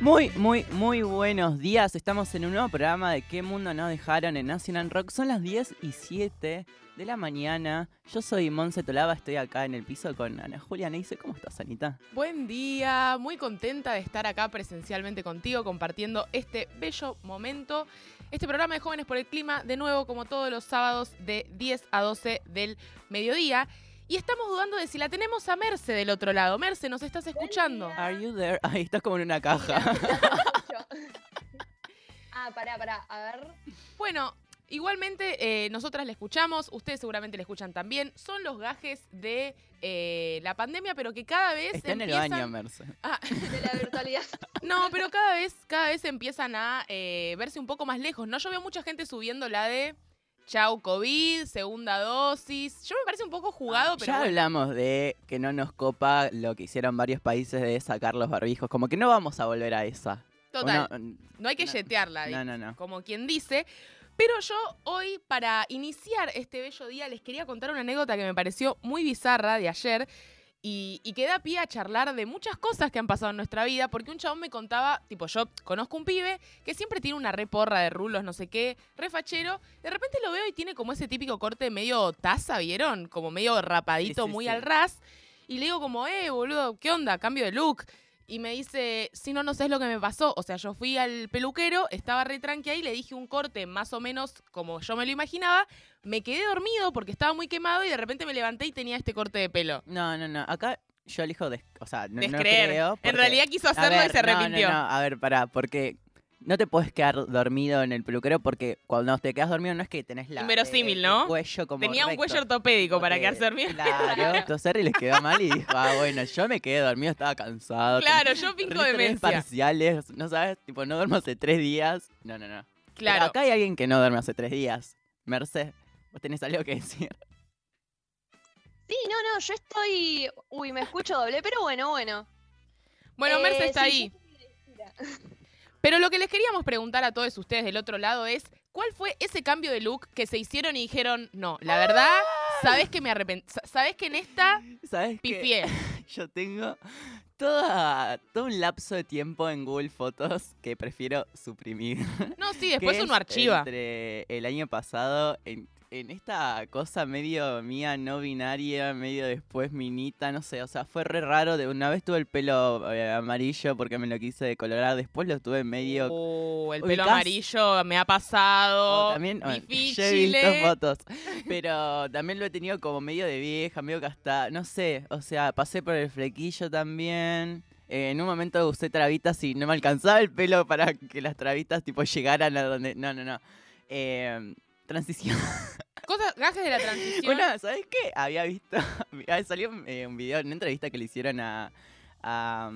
Muy, muy, muy buenos días. Estamos en un nuevo programa de ¿Qué mundo nos dejaron en National Rock? Son las 10 y 7 de la mañana. Yo soy Monse Tolaba, estoy acá en el piso con Ana Julia Neise. ¿Cómo estás, Anita? Buen día, muy contenta de estar acá presencialmente contigo compartiendo este bello momento. Este programa de Jóvenes por el Clima, de nuevo como todos los sábados de 10 a 12 del mediodía. Y estamos dudando de si la tenemos a Merce del otro lado. Merce, ¿nos estás escuchando? Are you there? Ahí estás como en una caja. ah, pará, pará, a ver. Bueno, igualmente eh, nosotras la escuchamos, ustedes seguramente la escuchan también. Son los gajes de eh, la pandemia, pero que cada vez Está en el empiezan- baño, Merce. Ah, De la virtualidad. no, pero cada vez, cada vez empiezan a eh, verse un poco más lejos. No, yo veo mucha gente subiendo la de chau COVID, segunda dosis. Yo me parece un poco jugado, pero ya bueno. hablamos de que no nos copa lo que hicieron varios países de sacar los barbijos. Como que no vamos a volver a esa. total. No hay que no, yetearla, no, no, no. como quien dice. Pero yo hoy, para iniciar este bello día, les quería contar una anécdota que me pareció muy bizarra de ayer y, y que da pie a charlar de muchas cosas que han pasado en nuestra vida, porque un chabón me contaba, tipo, yo conozco un pibe que siempre tiene una reporra de rulos, no sé qué, refachero, de repente lo veo y tiene como ese típico corte medio taza, ¿vieron? Como medio rapadito, Sí, sí, muy sí. al ras, y le digo como, eh, boludo, ¿qué onda? Cambio de look. Y me dice, si no, no sabes lo que me pasó. O sea, yo fui al peluquero, estaba re tranqui ahí, le dije un corte más o menos como yo me lo imaginaba. Me quedé dormido porque estaba muy quemado y de repente me levanté y tenía este corte de pelo. No, no, no. Acá yo elijo des- o sea, no, no creo. en porque- realidad quiso hacerlo ver, y se no, no, arrepintió. No, A ver, pará, porque no te puedes quedar dormido en el peluquero porque cuando te quedas dormido no es que tenés la Inverosímil, el- ¿no? el cuello como Tenía un cuello ortopédico para quedarse dormido. Claro, entonces les quedó mal y dijo, ah, bueno, yo me quedé dormido, estaba cansado. Claro, yo finco tres demencia. parciales, no sabes, tipo, no duermo hace tres días. No, no, no. Pero Claro. acá hay alguien que no duerme hace tres días. Merce, vos tenés algo que decir. Sí, no, no, yo estoy. Uy, me escucho doble, pero bueno, bueno. Bueno, Eh, Merce está sí, ahí. Pero lo que les queríamos preguntar a todos ustedes del otro lado es, ¿cuál fue ese cambio de look que se hicieron y dijeron, no, la verdad, sabes que me arrepentí, sabes que en esta ¿Sabes pifié? Yo tengo toda, todo un lapso de tiempo en Google Fotos que prefiero suprimir. No, sí, después uno archiva. Entre el año pasado, en, en esta cosa medio mía no binaria, medio después minita, no sé, o sea, fue re raro. De una vez tuve el pelo eh, amarillo porque me lo quise decolorar, después lo tuve medio... Oh, el pelo ubicás- amarillo me ha pasado. o también, bueno, yo he visto fotos, pero también lo he tenido como medio de vieja, medio gastada, no sé, o sea, pasé por el flequillo también. Eh, en un momento usé trabitas y no me alcanzaba el pelo para que las trabitas tipo llegaran a donde... No, no, no. Eh, transición. Cosas, gajes de la transición. Una, ¿sabes qué? Había visto, salió eh, un video, una entrevista que le hicieron a, a,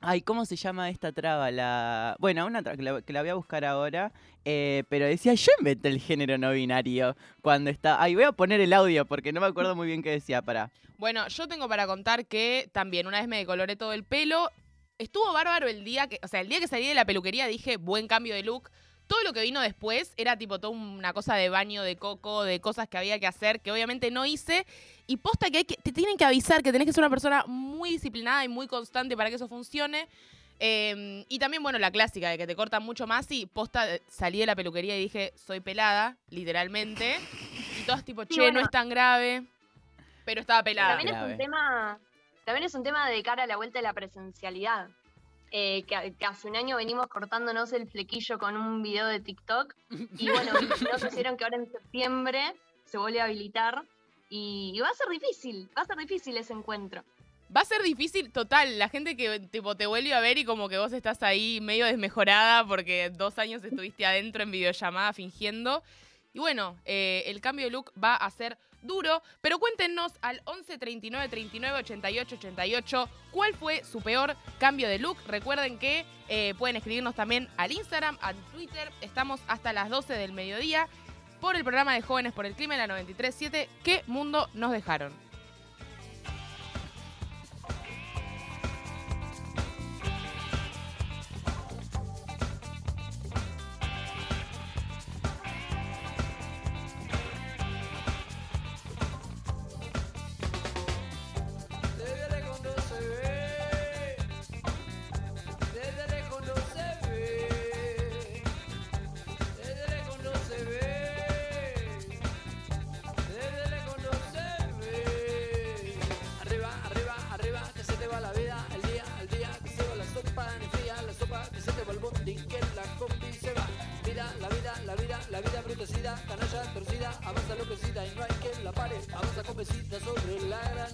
ay, ¿cómo se llama esta traba? La, bueno, una traba que la, que la voy a buscar ahora, eh, pero decía, yo inventé el género no binario cuando está, ay, voy a poner el audio porque no me acuerdo muy bien qué decía, para. Bueno, yo tengo para contar que también una vez me decoloré todo el pelo. Estuvo bárbaro el día que, o sea, el día que salí de la peluquería dije, buen cambio de look. Todo lo que vino después era tipo toda una cosa de baño de coco, de cosas que había que hacer, que obviamente no hice. Y posta que, hay que te tienen que avisar que tenés que ser una persona muy disciplinada y muy constante para que eso funcione. Eh, y también, bueno, la clásica de que te cortan mucho más y posta, eh, salí de la peluquería y dije, soy pelada, literalmente. Y todas tipo, che, no bueno. es tan grave. Pero estaba pelada. También es un tema. También es un tema de cara a la vuelta de la presencialidad. Eh, que, que hace un año venimos cortándonos el flequillo con un video de TikTok. Y bueno, nos hicieron que ahora en septiembre se vuelve a habilitar. Y, y va a ser difícil, va a ser difícil ese encuentro. Va a ser difícil, total. La gente que tipo te vuelve a ver y como que vos estás ahí medio desmejorada porque dos años estuviste adentro en videollamada fingiendo. Y bueno, eh, el cambio de look va a ser duro, pero cuéntenos al 11 39 39 88 88 cuál fue su peor cambio de look. Recuerden que eh, pueden escribirnos también al Instagram, al Twitter. Estamos hasta las 12 del mediodía por el programa de Jóvenes por el Clima en la 93.7. ¿Qué mundo nos dejaron? pesita sobre el ara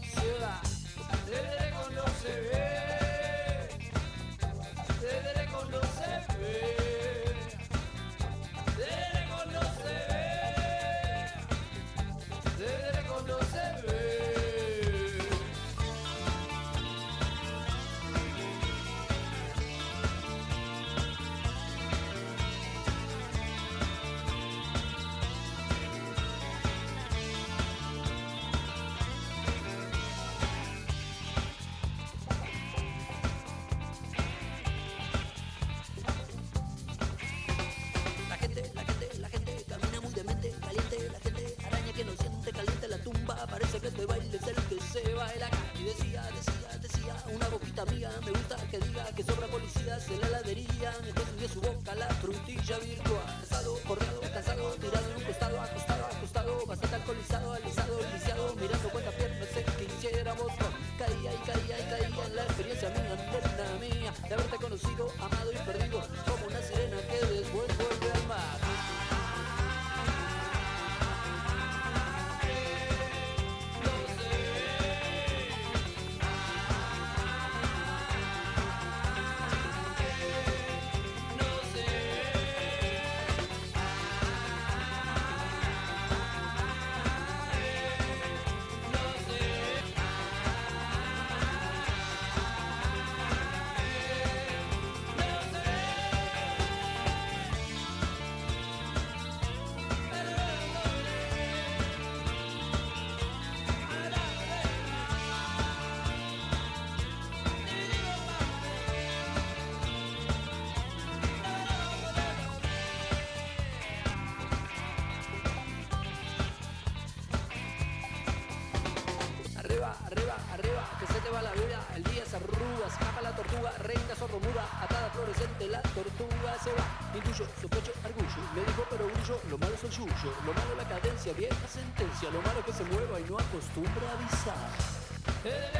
lo malo que se mueva y no acostumbra a avisar.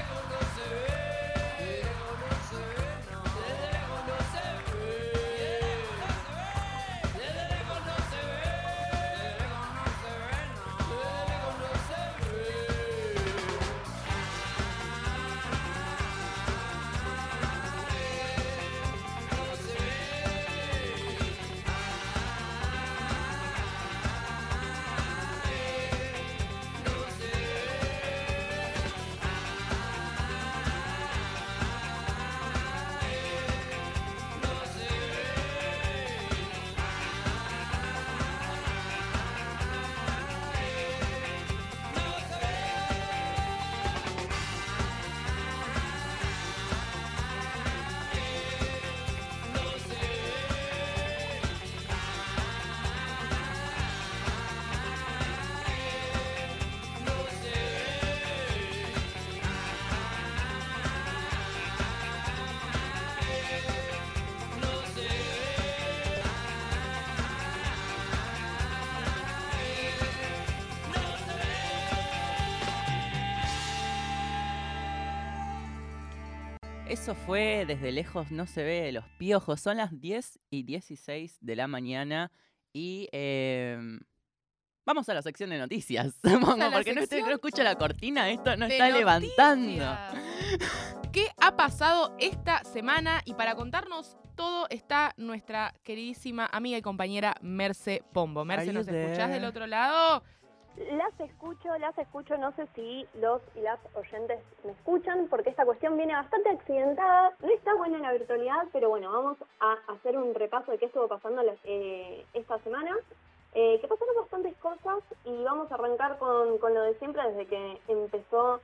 Eso fue desde lejos, no se ve los piojos. Son las 10 y 16 de la mañana y em, vamos a la sección de noticias. Vamos, porque no, estoy- no escucho la cortina, esto no de está levantando. ¿Qué ha pasado esta semana? Y para contarnos todo está nuestra queridísima amiga y compañera Merce Pombo. Merce, ¿nos escuchás del otro lado? Las escucho, las escucho, no sé si los y las oyentes me escuchan, porque esta cuestión viene bastante accidentada, no está buena la virtualidad, pero bueno, vamos a hacer un repaso de qué estuvo pasando las- eh, esta semana, eh, que pasaron bastantes cosas y vamos a arrancar con, con lo de siempre desde que empezó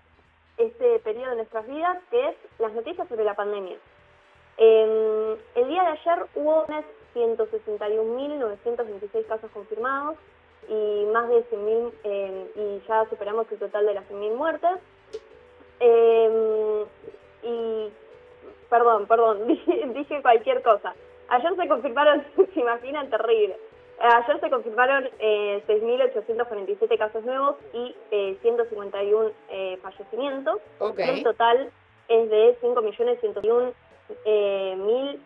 este periodo de nuestras vidas, que es las noticias sobre la pandemia. Eh, el día de ayer hubo unas 161.926 casos confirmados, y más de 100.000 eh, y ya superamos el total de las 100.000 muertes. Eh, y, perdón, perdón, dije, dije cualquier cosa. Ayer se confirmaron, se imaginan, terrible. Ayer se confirmaron eh, 6.847 casos nuevos y eh, 151 eh, fallecimientos. Ok. El total es de 5.101.926 eh,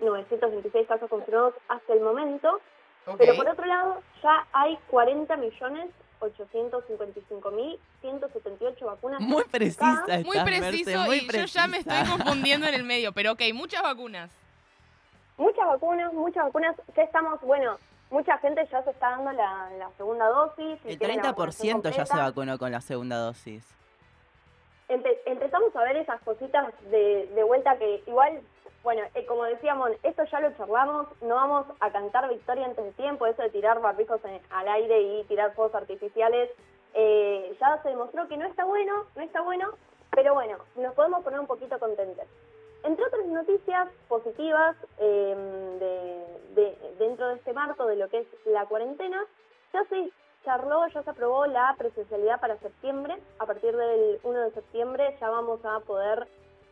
1.926 casos confirmados hasta el momento. Pero por otro lado, ya hay 40.855.178 vacunas. Muy precisa certificadas. Muy estás, preciso Merce, muy y yo ya me estoy precisa. confundiendo en el medio. Pero ok, muchas vacunas. Muchas vacunas, muchas vacunas. Ya estamos, bueno, mucha gente ya se está dando la, la segunda dosis. El tiene la vacunación 30% ya se vacunó con la segunda dosis. Empe- empezamos a ver esas cositas de, de vuelta que igual, bueno, eh, como decíamos, esto ya lo charlamos, no vamos a cantar victoria antes de tiempo, eso de tirar barbijos al aire y tirar fuegos artificiales, eh, ya se demostró que no está bueno, no está bueno, pero bueno, nos podemos poner un poquito contentos. Entre otras noticias positivas eh, de, de- dentro de este marco de lo que es la cuarentena, ya se charló, ya se aprobó la presencialidad para septiembre. A partir del 1 de septiembre ya vamos a poder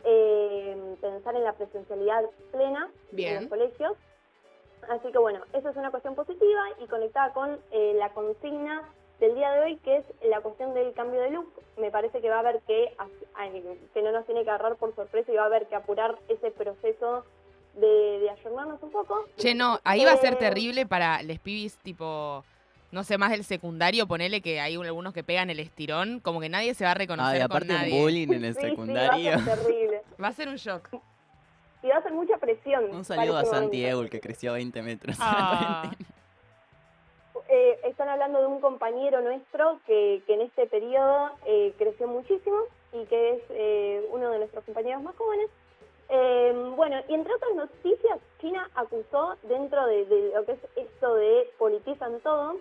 eh, pensar en la presencialidad plena en Bien. los colegios. Así que bueno, esa es una cuestión positiva y conectada con eh, la consigna del día de hoy, que es la cuestión del cambio de look. Me parece que va a haber que, que no nos tiene que agarrar por sorpresa y va a haber que apurar ese proceso de, de ayornarnos un poco. Che, no, ahí va a ser Eh, terrible para les pibis tipo, no sé, más del secundario, ponele que hay algunos que pegan el estirón, como que nadie se va a reconocer Ay, con aparte un nadie. bullying en el Sí, sí, secundario. va a ser terrible. Va a ser un shock. Y va a ser mucha presión. Un saludo a Santi. Eul que creció 20 metros. Ah. Eh, están hablando de un compañero nuestro que, que en este periodo eh, creció muchísimo y que es eh, uno de nuestros compañeros más jóvenes. Eh, bueno, y entre otras noticias, China acusó dentro de, de lo que es esto de politizan todo,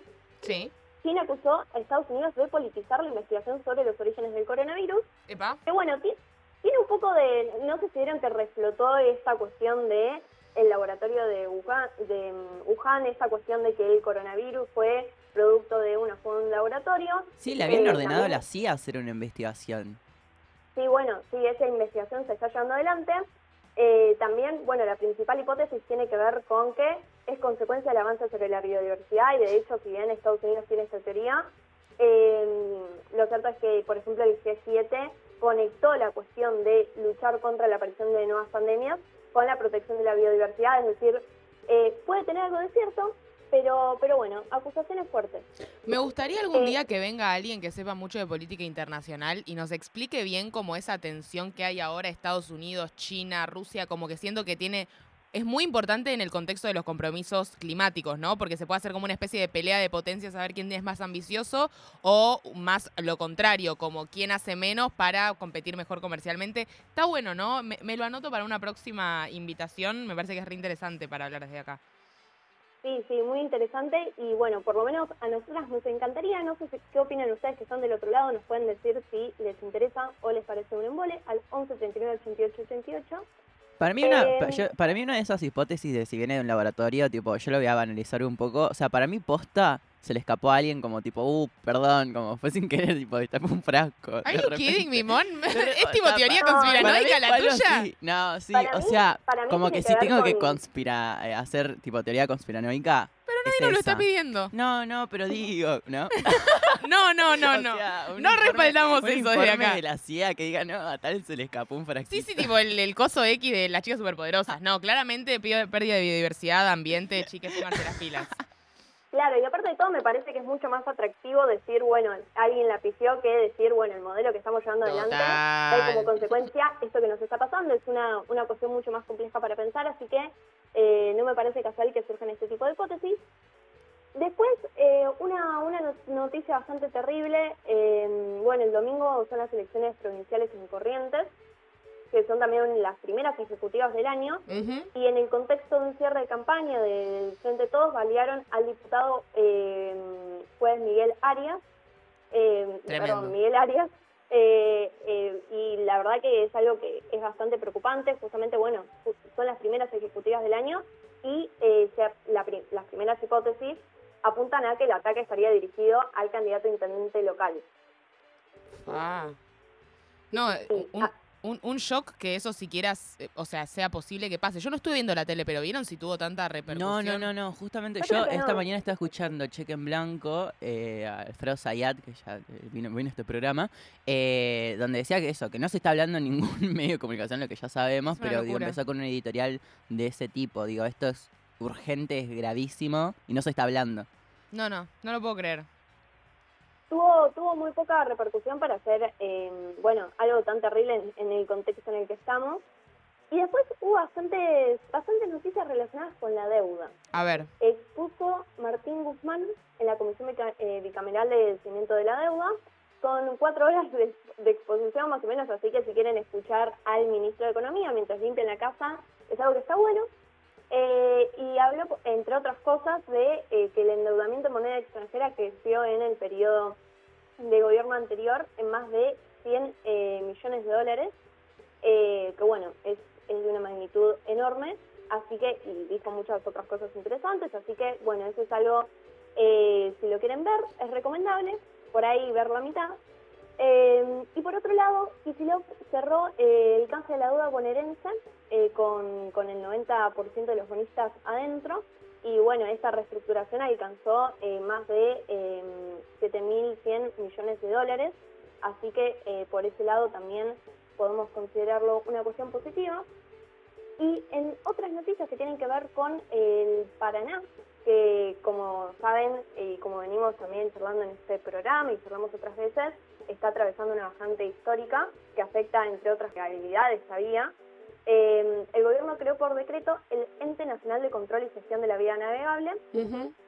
Sí. China acusó a Estados Unidos de politizar la investigación sobre los orígenes del coronavirus Epa. que bueno, ti- tiene un poco de, no sé si vieron que reflotó esta cuestión de el laboratorio de Wuhan, de mm, Wuhan, esta cuestión de que el coronavirus fue producto de una fue un laboratorio. Sí, le habían Eh, ordenado a también- la CIA hacer una investigación. Sí, bueno, sí, esa investigación se está llevando adelante. Eh, también, bueno, la principal hipótesis tiene que ver con que es consecuencia del avance sobre la biodiversidad y de hecho, si bien Estados Unidos tiene esta teoría, eh, lo cierto es que, por ejemplo, el G7 conectó la cuestión de luchar contra la aparición de nuevas pandemias con la protección de la biodiversidad, es decir, eh, puede tener algo de cierto, pero, pero bueno, acusaciones fuertes. Me gustaría algún Eh, día que venga alguien que sepa mucho de política internacional y nos explique bien cómo esa tensión que hay ahora Estados Unidos, China, Rusia, como que siento que tiene es muy importante en el contexto de los compromisos climáticos, ¿no? Porque se puede hacer como una especie de pelea de potencias a ver quién es más ambicioso o más lo contrario, como quién hace menos para competir mejor comercialmente. Está bueno, ¿no? Me, lo anoto para una próxima invitación, me parece que es re interesante para hablar desde acá. Sí, sí, muy interesante y bueno, por lo menos a nosotras nos encantaría, no sé si- qué opinan ustedes que están del otro lado, nos pueden decir si les interesa o les parece un embole al 11 39 88 88. Para mí, una, Eh, yo- para mí una de esas hipótesis de si viene de un laboratorio, tipo, yo lo voy a analizar un poco. O sea, para mí posta se le escapó a alguien como tipo, uh, perdón, como fue sin querer, tipo, destapé un frasco. ¿Are you kidding me, Mon? ¿Es tipo teoría conspiranoica la tuya? No, sí, Para o mí- sea, como que si tengo que con- conspira, eh, hacer tipo teoría conspiranoica. Pero Nadie nos lo está pidiendo. No, no, pero digo, ¿no? No, no, no, O no. sea, un No informe- respaldamos un eso desde acá. de la CIA que diga, no, a tal se le escapó un frasquito. Sí, sí, tipo el, el coso X de las chicas superpoderosas. No, claramente pido pérdida de biodiversidad, ambiente, chicas, pónganse las pilas. Claro, y aparte de todo me parece que es mucho más atractivo decir, bueno, alguien la pifió que decir, bueno, el modelo que estamos llevando adelante trae como Total. consecuencia esto que nos está pasando, es una, una cuestión mucho más compleja para pensar, así que eh, no me parece casual que surjan este tipo de hipótesis. Después, eh, una, una no- noticia bastante terrible, eh, bueno, el domingo son las elecciones provinciales en Corrientes, que son también las primeras ejecutivas del año, y en el contexto de un cierre de campaña del Frente Todos, balearon al diputado eh, juez Miguel Arias, eh, perdón, Miguel Arias, eh, eh, y la verdad que es algo que es bastante preocupante, justamente, bueno, son las primeras ejecutivas del año y eh, se- la pri- las primeras hipótesis apuntan a que el ataque estaría dirigido al candidato intendente local. Ah. No, Sí, un, ah. Un, un shock que eso siquiera, eh, o sea, sea posible que pase. Yo no estuve viendo la tele, pero ¿vieron si tuvo tanta No, repercusión? no, no, no, justamente Yo esta no. mañana estaba escuchando Cheque en Blanco, eh, a Alfredo Zayat, que ya eh, vino, vino a este programa, eh, donde decía que eso, que no se está hablando en ningún medio de comunicación, lo que ya sabemos, pero digo, empezó con un editorial de ese tipo, digo, esto es urgente, es gravísimo y no se está hablando. No, no, no lo puedo creer. Tuvo tuvo muy poca repercusión para hacer eh, bueno algo tan terrible en, en el contexto en el que estamos Y después hubo bastantes, bastantes noticias relacionadas con la deuda. A ver. Expuso Martín Guzmán en la Comisión eh, Bicameral de Vencimiento de la Deuda con cuatro horas de, de exposición más o menos, así que si quieren escuchar al ministro de Economía mientras limpian la casa, es algo que está bueno. Eh, y habló, entre otras cosas, de eh, que el endeudamiento en moneda extranjera creció en el periodo de gobierno anterior en más de 100 eh, millones de dólares, eh, que bueno, es, es de una magnitud enorme, así que, y dijo muchas otras cosas interesantes, así que bueno, eso es algo, eh, si lo quieren ver, es recomendable, por ahí ver la mitad. Eh, y por otro lado, Kicillof cerró eh, el canje de la deuda bonaerense eh, con, con el 90% de los bonistas adentro. Y bueno, esta reestructuración alcanzó eh, más de eh, 7.100 millones de dólares. Así que eh, por ese lado también podemos considerarlo una cuestión positiva. Y en otras noticias que tienen que ver con el Paraná, que como saben y como venimos también charlando en este programa y charlamos otras veces, está atravesando una bajante histórica que afecta, entre otras habilidades, sabía. Eh, el gobierno creó por decreto el Ente Nacional de Control y Gestión de la Vía Navegable,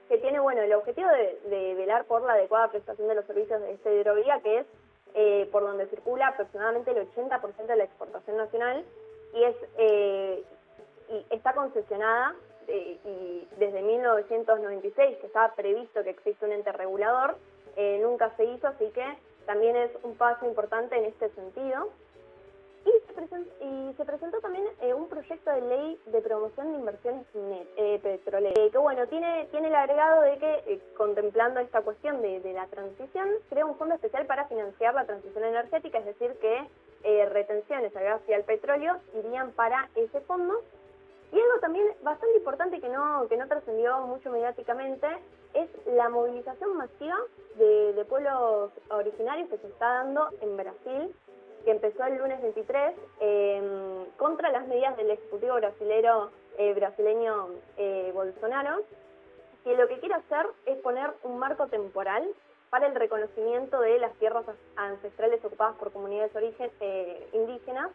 que tiene bueno el objetivo de, de velar por la adecuada prestación de los servicios de esta hidrovía, que es eh, por donde circula aproximadamente el 80% de la exportación nacional y es eh, y está concesionada eh, y desde 1996 que estaba previsto que existe un ente regulador eh, nunca se hizo así que también es un paso importante en este sentido y se, presen- y se presentó también eh, un proyecto de ley de promoción de inversiones eh, petroleras, eh, que bueno, tiene, tiene el agregado de que, eh, contemplando esta cuestión de, de la transición, crea un fondo especial para financiar la transición energética, es decir, que retenciones al gas y al petróleo irían para ese fondo. Y algo también bastante importante que no, que no trascendió mucho mediáticamente es la movilización masiva de pueblos originarios que se está dando en Brasil que empezó el lunes 23 eh, contra las medidas del ejecutivo brasilero eh, brasileño eh, Bolsonaro, que lo que quiere hacer es poner un marco temporal para el reconocimiento de las tierras as- ancestrales ocupadas por comunidades origen, eh, indígenas,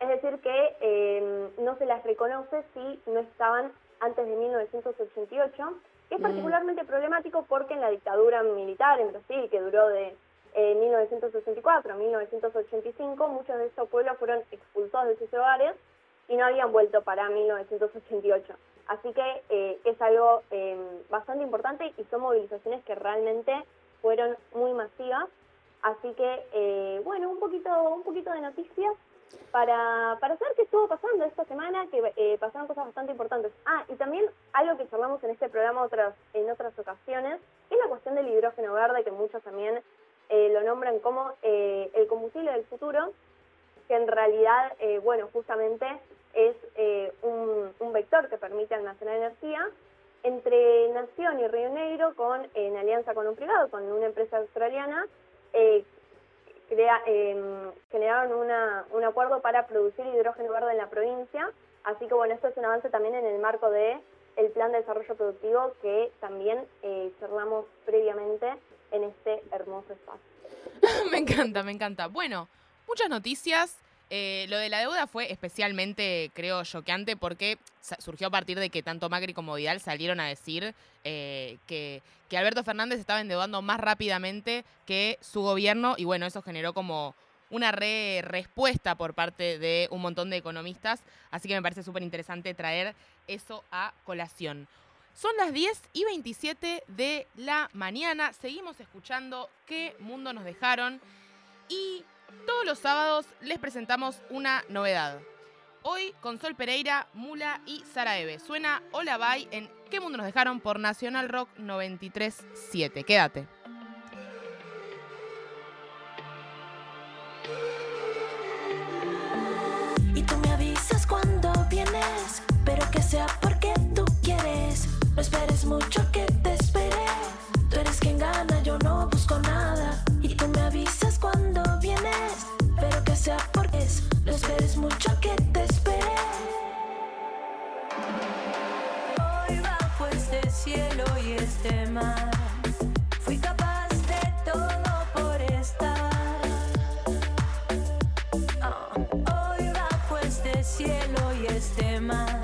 es decir, que eh, no se las reconoce si no estaban antes de 1988, que es Mm. particularmente problemático porque en la dictadura militar en Brasil, que duró de eh, 1964 a 1985, muchos de estos pueblos fueron expulsados de sus hogares y no habían vuelto para 1988. Así que eh, es algo eh, bastante importante y son movilizaciones que realmente fueron muy masivas. Así que, eh, bueno, un poquito, un poquito de noticias para, para saber qué estuvo pasando esta semana, que eh, pasaron cosas bastante importantes. Ah, y también algo que charlamos en este programa otras, en otras ocasiones, es la cuestión del hidrógeno verde, que muchos también eh, lo nombran como eh, el combustible del futuro, que en realidad, eh, bueno, justamente es eh, un, un vector que permite almacenar energía entre Nación y Río Negro, con, en alianza con un privado, con una empresa australiana, eh, crea- generaron un acuerdo para producir hidrógeno verde en la provincia. Así que bueno, esto es un avance también en el marco de el plan de desarrollo productivo que también eh, charlamos previamente en este hermoso espacio. me encanta, me encanta. Bueno, muchas noticias. Eh, lo de la deuda fue especialmente, creo, choqueante porque surgió a partir de que tanto Macri como Vidal salieron a decir eh, que, que Alberto Fernández estaba endeudando más rápidamente que su gobierno y bueno, eso generó como una re respuesta por parte de un montón de economistas, así que me parece súper interesante traer eso a colación. Son las 10 y 27 de la mañana. Seguimos escuchando qué mundo nos dejaron. Y todos los sábados les presentamos una novedad. Hoy con Sol Pereira, Mula y Sara Eve. Suena Hola Bye en ¿Qué mundo nos dejaron? por Nacional Rock 93.7. Quédate. Y tú me avisas cuando vienes, pero que sea esperes mucho que te espere. Tú eres quien gana, yo no busco nada. Y tú me avisas cuando vienes, pero que sea porque es. No esperes mucho que te espere. Hoy bajo este cielo y este mar, fui capaz de todo por estar. Ah, Hoy bajo este cielo esté más. Vine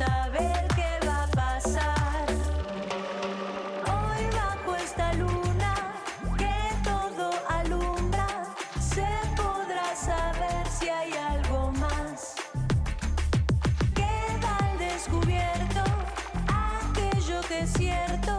saber qué va a pasar. Hoy bajo esta luna que todo alumbra, se podrá saber si hay algo más. Queda al descubierto aquello que es cierto,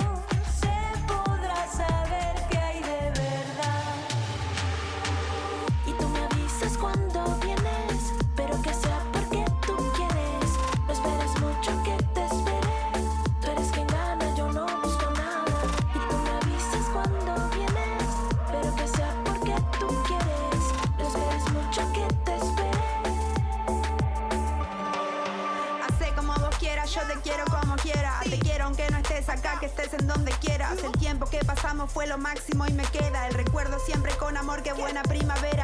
que estés en donde quieras. El tiempo que pasamos fue lo máximo y me queda el recuerdo siempre con amor, que buena primavera.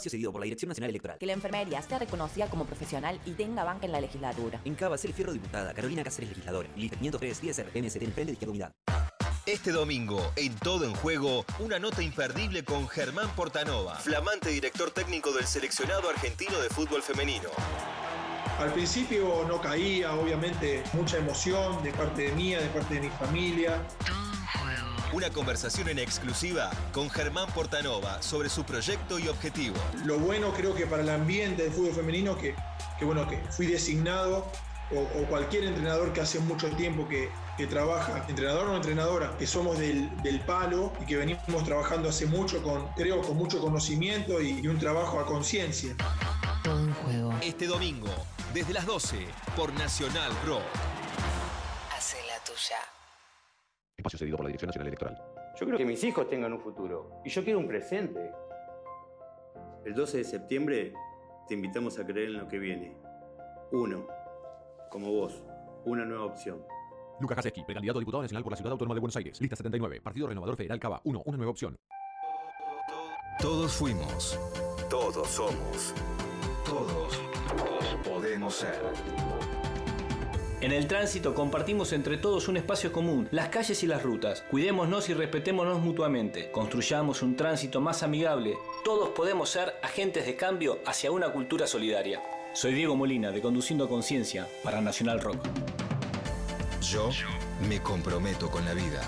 Espacio cedido por la Dirección Nacional Electoral. Que la enfermería sea reconocida como profesional y tenga banca en la legislatura. En Cava, Cel Fierro Diputada, Carolina Cáceres Legisladora. Lista 503, 10 RPMST en Frente de Izquierda Unidad. Este domingo, en Todo en Juego, una nota imperdible con Germán Portanova, flamante director técnico del seleccionado argentino de fútbol femenino. Al principio no caía, obviamente, mucha emoción de parte de mía, de parte de mi familia. Una conversación en exclusiva con Germán Portanova sobre su proyecto y objetivo. Lo bueno creo que para el ambiente del fútbol femenino, que, que bueno, que fui designado, o, o cualquier entrenador que hace mucho tiempo que, que trabaja, entrenador o entrenadora, que somos del, del palo y que venimos trabajando hace mucho, con, creo, con mucho conocimiento y, y un trabajo a conciencia. Todo en juego. Este domingo, desde las 12, por Nacional Rock. Hace la tuya. Espacio cedido por la Dirección Nacional Electoral. Yo quiero que mis hijos tengan un futuro. Y yo quiero un presente. El 12 de septiembre te invitamos a creer en lo que viene. Uno, como vos, una nueva opción. Lucas Jaseski, precandidato a diputado nacional por la Ciudad Autónoma de Buenos Aires. Lista 79. Partido Renovador Federal Cava. 1. Una nueva opción. Todos fuimos. Todos somos. Todos podemos ser. En el tránsito compartimos entre todos un espacio común, las calles y las rutas. Cuidémonos y respetémonos mutuamente. Construyamos un tránsito más amigable. Todos podemos ser agentes de cambio hacia una cultura solidaria. Soy Diego Molina de Conduciendo Conciencia para Nacional Rock. Yo me comprometo con la vida.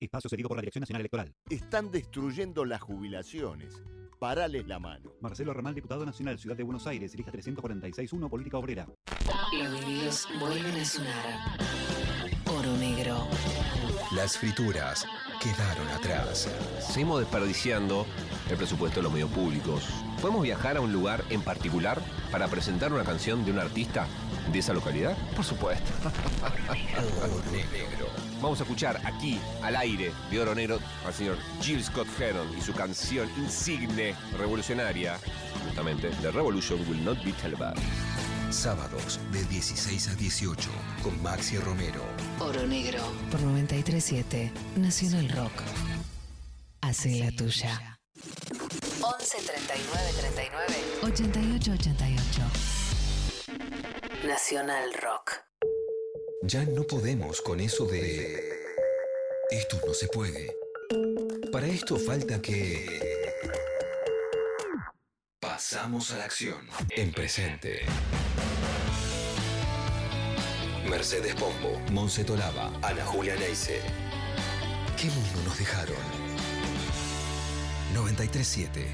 Espacio cedido por la Dirección Nacional Electoral. Están destruyendo las jubilaciones. Parales la mano. Marcelo Ramal, diputado nacional, Ciudad de Buenos Aires, lista 346-1, Política Obrera. Los vinilos vuelven a sonar. Oro negro. Las frituras quedaron atrás. Seguimos desperdiciando el presupuesto de los medios públicos. ¿Podemos viajar a un lugar en particular para presentar una canción de un artista de esa localidad? Por supuesto. Oro negro. Vamos a escuchar aquí, al aire de Oro Negro, al señor Jill Scott Heron y su canción insigne revolucionaria, justamente, The Revolution Will Not Be Televised. Sábados de 16 a 18 con Maxi Romero. Oro negro. Por 937 Nacional Rock. Hace la tuya. 11 39 39 88 88. Nacional Rock. Ya no podemos con eso de... Esto no se puede. Para esto falta que... Pasamos a la acción. En presente. Mercedes Pombo, Monse Tolaba, Ana Julia Neise. ¿Qué mundo nos dejaron? 937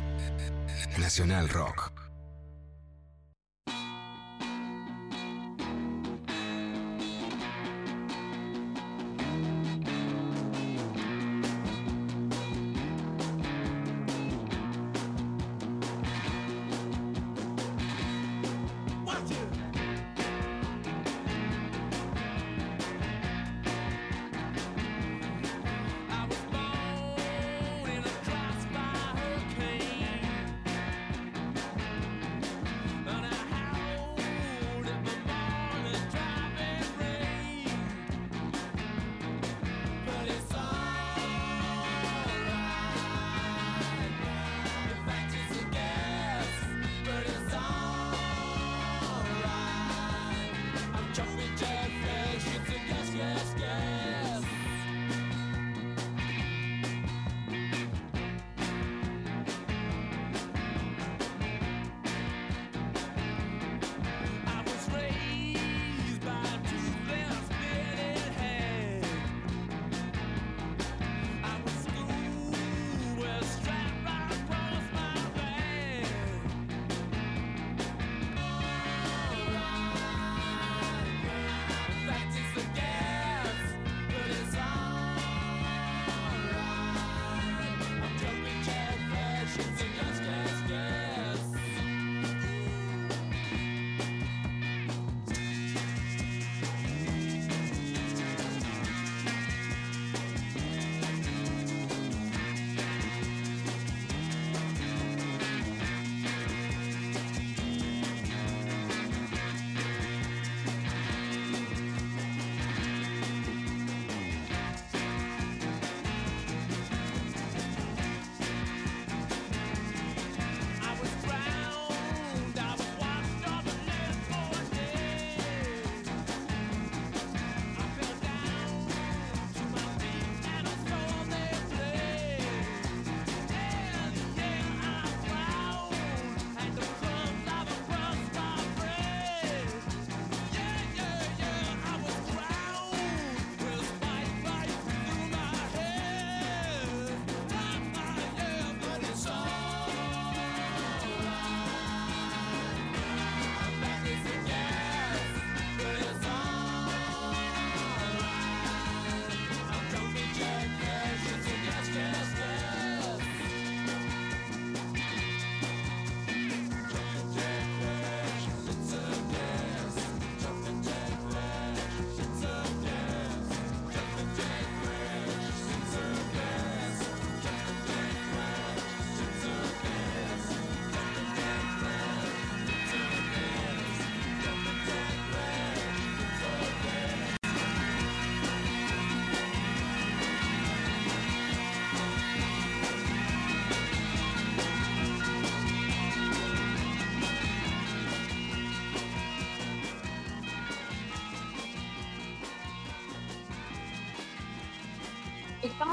Nacional Rock.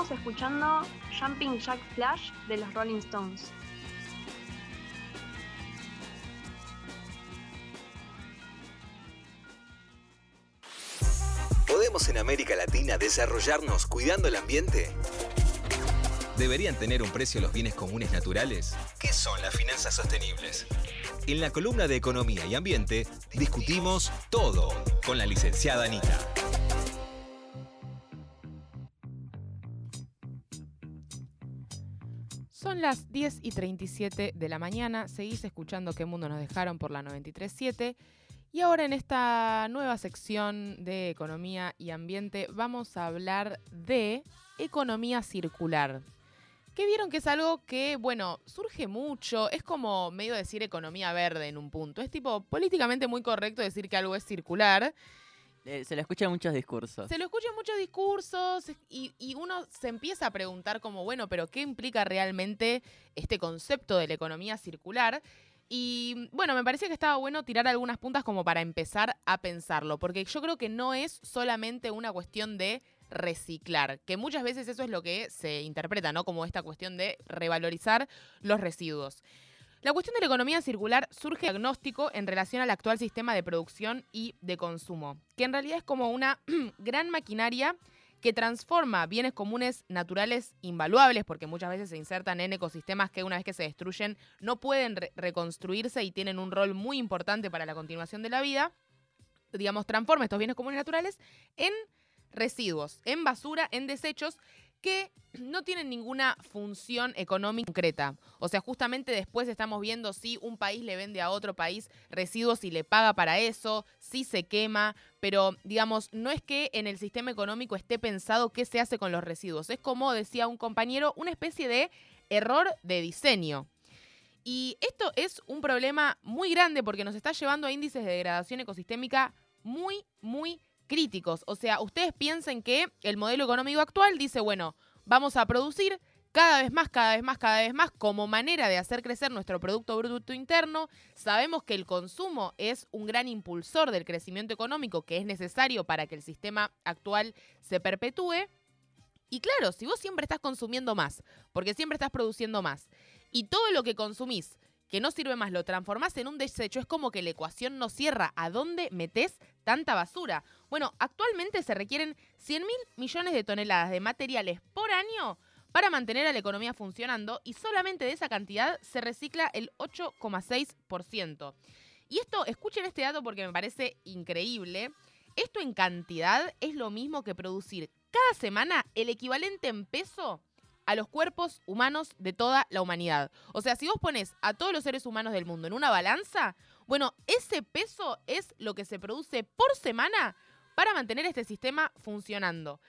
Estamos escuchando Jumping Jack Flash de los Rolling Stones. ¿Podemos en América Latina desarrollarnos cuidando el ambiente? ¿Deberían tener un precio los bienes comunes naturales? ¿Qué son las finanzas sostenibles? En la columna de Economía y Ambiente discutimos todo con la licenciada Anita. Las 10 y 37 de la mañana, seguís escuchando qué mundo nos dejaron por la 937 y ahora en esta nueva sección de economía y ambiente vamos a hablar de economía circular. Que vieron que es algo que, bueno, surge mucho, es como medio decir economía verde en un punto, es tipo políticamente muy correcto decir que algo es circular. Eh, se lo escucha en muchos discursos. Se lo escucha en muchos discursos y, y uno se empieza a preguntar como, bueno, pero ¿qué implica realmente este concepto de la economía circular? Y bueno, me parecía que estaba bueno tirar algunas puntas como para empezar a pensarlo, porque yo creo que no es solamente una cuestión de reciclar, que muchas veces eso es lo que se interpreta, ¿no? Como esta cuestión de revalorizar los residuos. La cuestión de la economía circular surge diagnóstico en relación al actual sistema de producción y de consumo, que en realidad es como una gran maquinaria que transforma bienes comunes naturales invaluables, porque muchas veces se insertan en ecosistemas que una vez que se destruyen no pueden re- reconstruirse y tienen un rol muy importante para la continuación de la vida, digamos, transforma estos bienes comunes naturales en residuos, en basura, en desechos que no tienen ninguna función económica concreta. O sea, justamente después estamos viendo si un país le vende a otro país residuos y le paga para eso, si se quema, pero digamos, no es que en el sistema económico esté pensado qué se hace con los residuos. Es como decía un compañero, una especie de error de diseño. Y esto es un problema muy grande porque nos está llevando a índices de degradación ecosistémica muy, muy críticos. O sea, ustedes piensen que el modelo económico actual dice, bueno, vamos a producir cada vez más, cada vez más, cada vez más como manera de hacer crecer nuestro Producto Bruto Interno. Sabemos que el consumo es un gran impulsor del crecimiento económico que es necesario para que el sistema actual se perpetúe. Y claro, si vos siempre estás consumiendo más, porque siempre estás produciendo más, y todo lo que consumís que no sirve más lo transformás en un desecho, es como que la ecuación no cierra. ¿A dónde metés tanta basura? Bueno, actualmente se requieren 100 mil millones de toneladas de materiales por año para mantener a la economía funcionando y solamente de esa cantidad se recicla el 8,6%. Y esto, escuchen este dato porque me parece increíble. Esto en cantidad es lo mismo que producir cada semana el equivalente en peso a los cuerpos humanos de toda la humanidad. O sea, si vos pones a todos los seres humanos del mundo en una balanza, bueno, ese peso es lo que se produce por semana para mantener este sistema funcionando.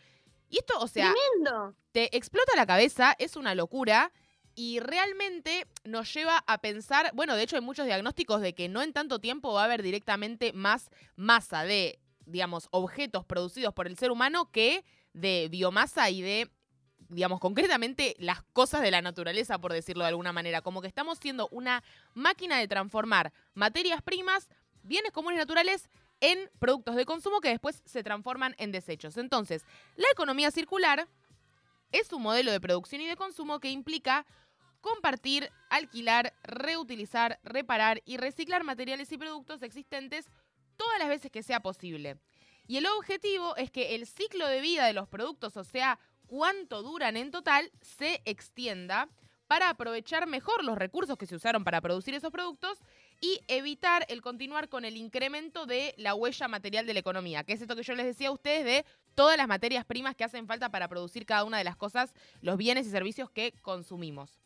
Y esto, o sea, Tremendo. te explota la cabeza, es una locura y realmente nos lleva a pensar, bueno, de hecho hay muchos diagnósticos de que no en tanto tiempo va a haber directamente más masa de, digamos, objetos producidos por el ser humano que de biomasa y de digamos, concretamente las cosas de la naturaleza, por decirlo de alguna manera. Como que estamos siendo una máquina de transformar materias primas, bienes comunes naturales, en productos de consumo que después se transforman en desechos. Entonces, la economía circular es un modelo de producción y de consumo que implica compartir, alquilar, reutilizar, reparar y reciclar materiales y productos existentes todas las veces que sea posible. Y el objetivo es que el ciclo de vida de los productos, o sea, cuánto duran en total, se extienda para aprovechar mejor los recursos que se usaron para producir esos productos y evitar el continuar con el incremento de la huella material de la economía, que es esto que yo les decía a ustedes de todas las materias primas que hacen falta para producir cada una de las cosas, los bienes y servicios que consumimos.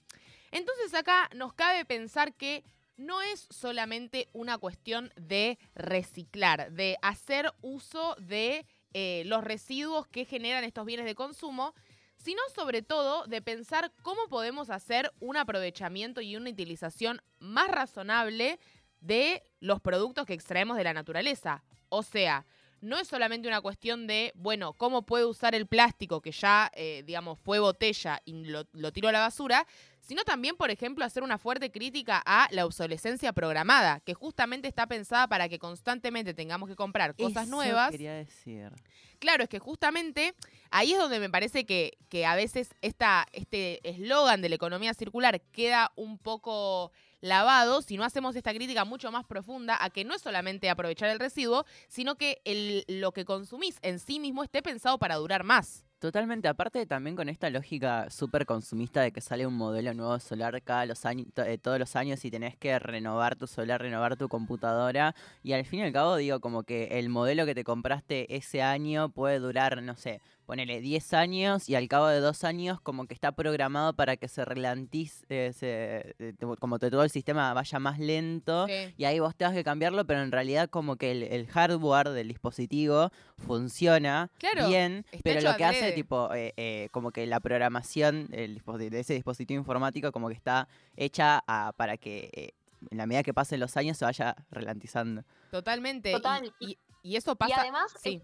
Entonces acá nos cabe pensar que no es solamente una cuestión de reciclar, de hacer uso de eh, los residuos que generan estos bienes de consumo, sino sobre todo de pensar cómo podemos hacer un aprovechamiento y una utilización más razonable de los productos que extraemos de la naturaleza. O sea, no es solamente una cuestión de, bueno, cómo puedo usar el plástico que ya, eh, digamos, fue botella y lo, lo tiro a la basura, sino también, por ejemplo, hacer una fuerte crítica a la obsolescencia programada, que justamente está pensada para que constantemente tengamos que comprar cosas Eso nuevas. quería decir. Claro, es que justamente ahí es donde me parece que, que a veces esta, este eslogan de la economía circular queda un poco lavado si no hacemos esta crítica mucho más profunda a que no es solamente aprovechar el residuo, sino que lo que consumís en sí mismo esté pensado para durar más. Totalmente, aparte también con esta lógica súper consumista de que sale un modelo nuevo solar cada los años, todos los años y tenés que renovar tu solar, renovar tu computadora y al fin y al cabo digo como que el modelo que te compraste ese año puede durar, no sé, ponele 10 años y al cabo de dos años como que está programado para que se relantice, eh, se- eh, como que todo el sistema vaya más lento Sí. y ahí vos tengas que cambiarlo, pero en realidad como que el, el hardware del dispositivo funciona Claro, bien, pero lo que hace tipo eh, eh, como que la programación del disposi- de ese dispositivo informático como que está hecha a- para que eh, en la medida que pasen los años se vaya ralentizando. Totalmente. y- Total. Y, y eso pasa. además, sí.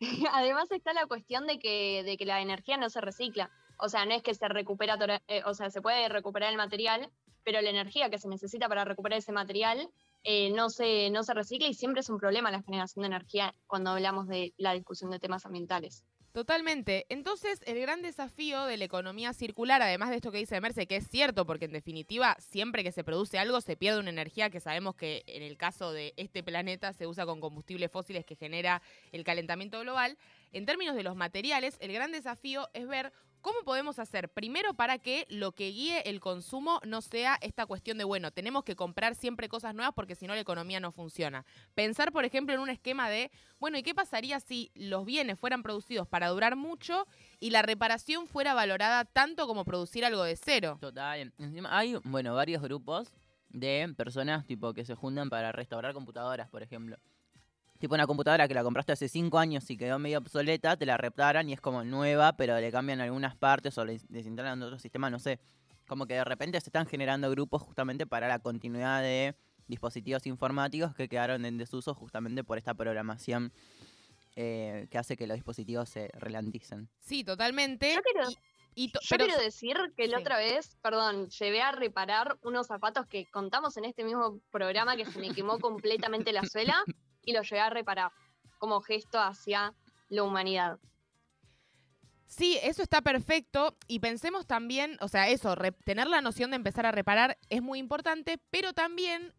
Además está la cuestión de que, de que la energía no se recicla. O sea, no es que se recupera, eh, o sea, se puede recuperar el material, pero la energía que se necesita para recuperar ese material eh, no, se, no se recicla y siempre es un problema la generación de energía cuando hablamos de la discusión de temas ambientales. Totalmente. Entonces, el gran desafío de la economía circular, además de esto que dice Merce, que es cierto, porque en definitiva, siempre que se produce algo, se pierde una energía que sabemos que en el caso de este planeta se usa con combustibles fósiles que genera el calentamiento global. En términos de los materiales, el gran desafío es ver ¿Cómo podemos hacer? Primero para que lo que guíe el consumo no sea esta cuestión de, bueno, tenemos que comprar siempre cosas nuevas porque si no la economía no funciona. Pensar, por ejemplo, en un esquema de, bueno, ¿y qué pasaría si los bienes fueran producidos para durar mucho y la reparación fuera valorada tanto como producir algo de cero? Total. Encima hay, bueno, varios grupos de personas tipo que se juntan para restaurar computadoras, por ejemplo. Tipo una computadora que la compraste hace 5 años y quedó medio obsoleta, te la reparan y es como nueva, pero le cambian algunas partes o le desinstalan otro sistema, no sé. Como que de repente se están generando grupos justamente para la continuidad de dispositivos informáticos que quedaron en desuso justamente por esta programación eh, que hace que los dispositivos se relanticen. Sí, totalmente. Yo quiero, y to- yo pero- quiero decir que la Sí. otra vez, perdón, llevé a reparar unos zapatos que contamos en este mismo programa que se me quemó completamente la suela y los llevé a reparar como gesto hacia la humanidad. Sí, eso está perfecto. Y pensemos también, o sea, eso, tener la noción de empezar a reparar es muy importante, pero también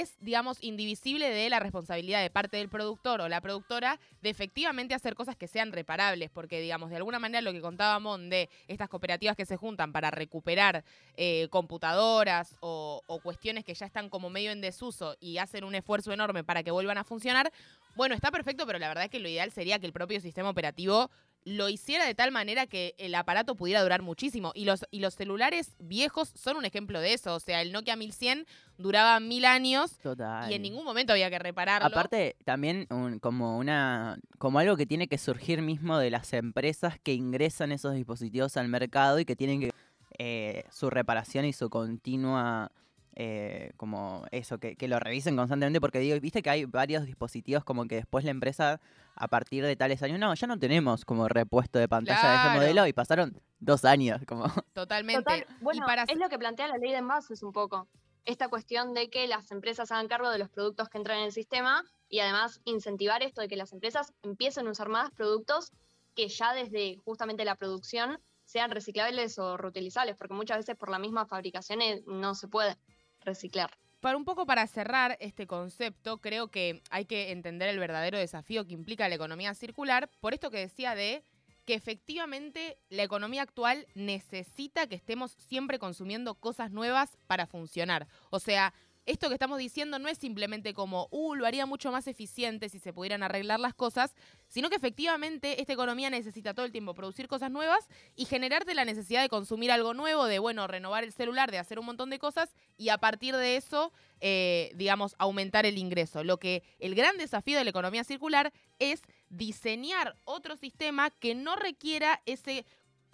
es, digamos, indivisible de la responsabilidad de parte del productor o la productora de efectivamente hacer cosas que sean reparables, porque, digamos, de alguna manera lo que contaba Mon de estas cooperativas que se juntan para recuperar eh, computadoras o, o cuestiones que ya están como medio en desuso y hacen un esfuerzo enorme para que vuelvan a funcionar, bueno, está perfecto, pero la verdad es que lo ideal sería que el propio sistema operativo lo hiciera de tal manera que el aparato pudiera durar muchísimo. Y los, y los celulares viejos son un ejemplo de eso. O sea, el Nokia 1100 duraba mil años Total. y en ningún momento había que repararlo. Aparte, también un- como una como algo que tiene que surgir mismo de las empresas que ingresan esos dispositivos al mercado y que tienen que eh, su reparación y su continua eh, como eso, que, que lo revisen constantemente, porque digo, viste que hay varios dispositivos como que después la empresa, a partir de tales años, no, ya no tenemos como repuesto de pantalla de ese modelo y pasaron dos años, como Totalmente. Total, bueno, y para es lo que plantea la ley de envases un poco. Esta cuestión de que las empresas hagan cargo de los productos que entran en el sistema y además incentivar esto de que las empresas empiecen a usar más productos que ya desde justamente la producción sean reciclables o reutilizables, porque muchas veces por la misma fabricación eh, no se puede reciclar. Un poco para cerrar este concepto, creo que hay que entender el verdadero desafío que implica la economía circular, por esto que decía de que efectivamente la economía actual necesita que estemos siempre consumiendo cosas nuevas para funcionar. O sea, esto que estamos diciendo no es simplemente como, uh, lo haría mucho más eficiente si se pudieran arreglar las cosas, sino que efectivamente esta economía necesita todo el tiempo producir cosas nuevas y generarte la necesidad de consumir algo nuevo, de, bueno, renovar el celular, de hacer un montón de cosas y a partir de eso, eh, digamos, aumentar el ingreso. Lo que el gran desafío de la economía circular es diseñar otro sistema que no requiera ese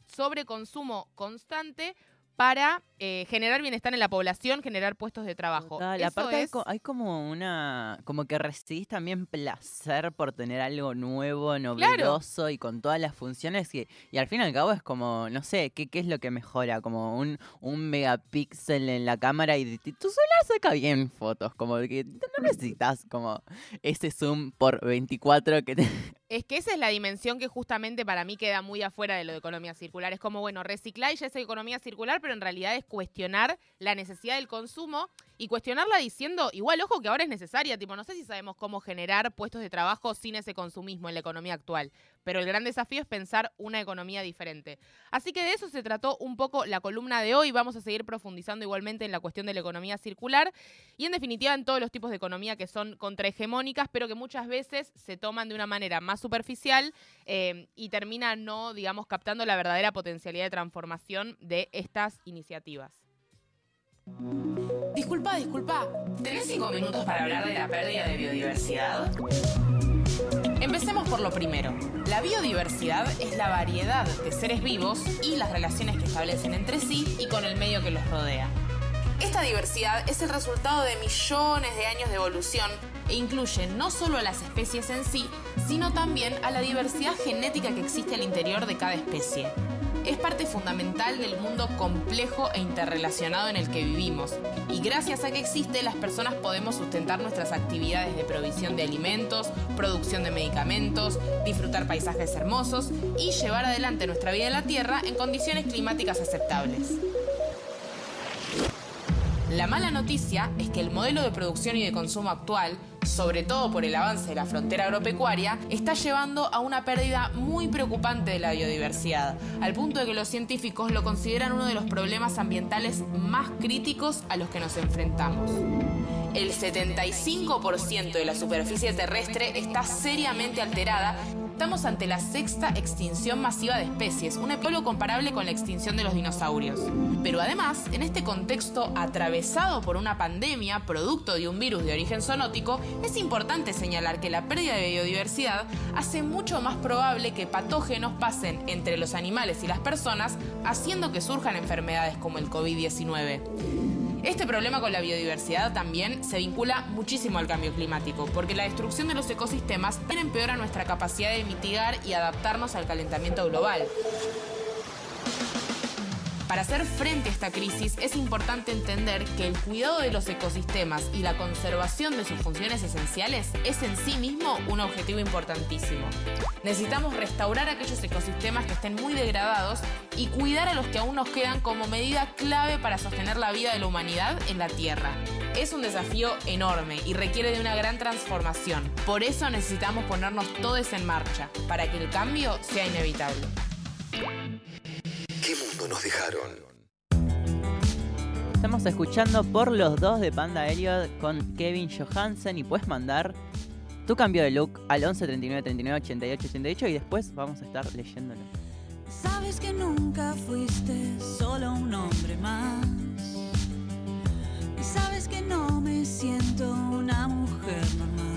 sobreconsumo constante para eh, generar bienestar en la población, generar puestos de trabajo. Total, aparte hay, es- hay como una, como que recibís también placer por tener algo nuevo, novedoso y con todas las funciones y, y al fin y al cabo es como, no sé, ¿qué, qué es lo que mejora? Como un, un megapíxel en la cámara y t- tu celular saca bien fotos, como que no necesitas como ese zoom por 24 que te... Es que esa es la dimensión que justamente para mí queda muy afuera de lo de economía circular. Es como, bueno, reciclar y ya es economía circular, pero en realidad es cuestionar la necesidad del consumo y cuestionarla diciendo, igual, ojo, que ahora es necesaria. Tipo, no sé si sabemos cómo generar puestos de trabajo sin ese consumismo en la economía actual, pero el gran desafío es pensar una economía diferente. Así que de eso se trató un poco la columna de hoy. Vamos a seguir profundizando igualmente en la cuestión de la economía circular y en definitiva en todos los tipos de economía que son contrahegemónicas, pero que muchas veces se toman de una manera más superficial eh, y termina no, digamos, captando la verdadera potencialidad de transformación de estas iniciativas. Disculpa, disculpa. ¿Tenés cinco minutos para hablar de la pérdida de biodiversidad? Empecemos por lo primero. La biodiversidad es la variedad de seres vivos y las relaciones que establecen entre sí y con el medio que los rodea. Esta diversidad es el resultado de millones de años de evolución e incluye no solo a las especies en sí, sino también a la diversidad genética que existe al interior de cada especie. es parte fundamental del mundo complejo e interrelacionado en el que vivimos. Y gracias a que existe, las personas podemos sustentar nuestras actividades de provisión de alimentos, producción de medicamentos, disfrutar paisajes hermosos y llevar adelante nuestra vida en la Tierra en condiciones climáticas aceptables. La mala noticia es que el modelo de producción y de consumo actual, sobre todo por el avance de la frontera agropecuaria, está llevando a una pérdida muy preocupante de la biodiversidad, al punto de que los científicos lo consideran uno de los problemas ambientales más críticos a los que nos enfrentamos. El 75% de la superficie terrestre está seriamente alterada Estamos ante la sexta extinción masiva de especies, un epílogo comparable con la extinción de los dinosaurios. Pero además, en este contexto atravesado por una pandemia producto de un virus de origen zoonótico, es importante señalar que la pérdida de biodiversidad hace mucho más probable que patógenos pasen entre los animales y las personas, haciendo que surjan enfermedades como el COVID-19. Este problema con la biodiversidad también se vincula muchísimo al cambio climático, porque la destrucción de los ecosistemas también empeora nuestra capacidad de mitigar y adaptarnos al calentamiento global. Para hacer frente a esta crisis es importante entender que el cuidado de los ecosistemas y la conservación de sus funciones esenciales es en sí mismo un objetivo importantísimo. Necesitamos restaurar aquellos ecosistemas que estén muy degradados y cuidar a los que aún nos quedan como medida clave para sostener la vida de la humanidad en la Tierra. Es un desafío enorme y requiere de una gran transformación. Por eso necesitamos ponernos todos en marcha, para que el cambio sea inevitable. ¿Qué mundo nos dejaron? Estamos escuchando por los dos de Panda Elliot con Kevin Johansen y puedes mandar tu cambio de look al 11 39 39 88 88 y después vamos a estar leyéndolo. Sabes que nunca fuiste solo un hombre más. Y sabes que no me siento una mujer normal.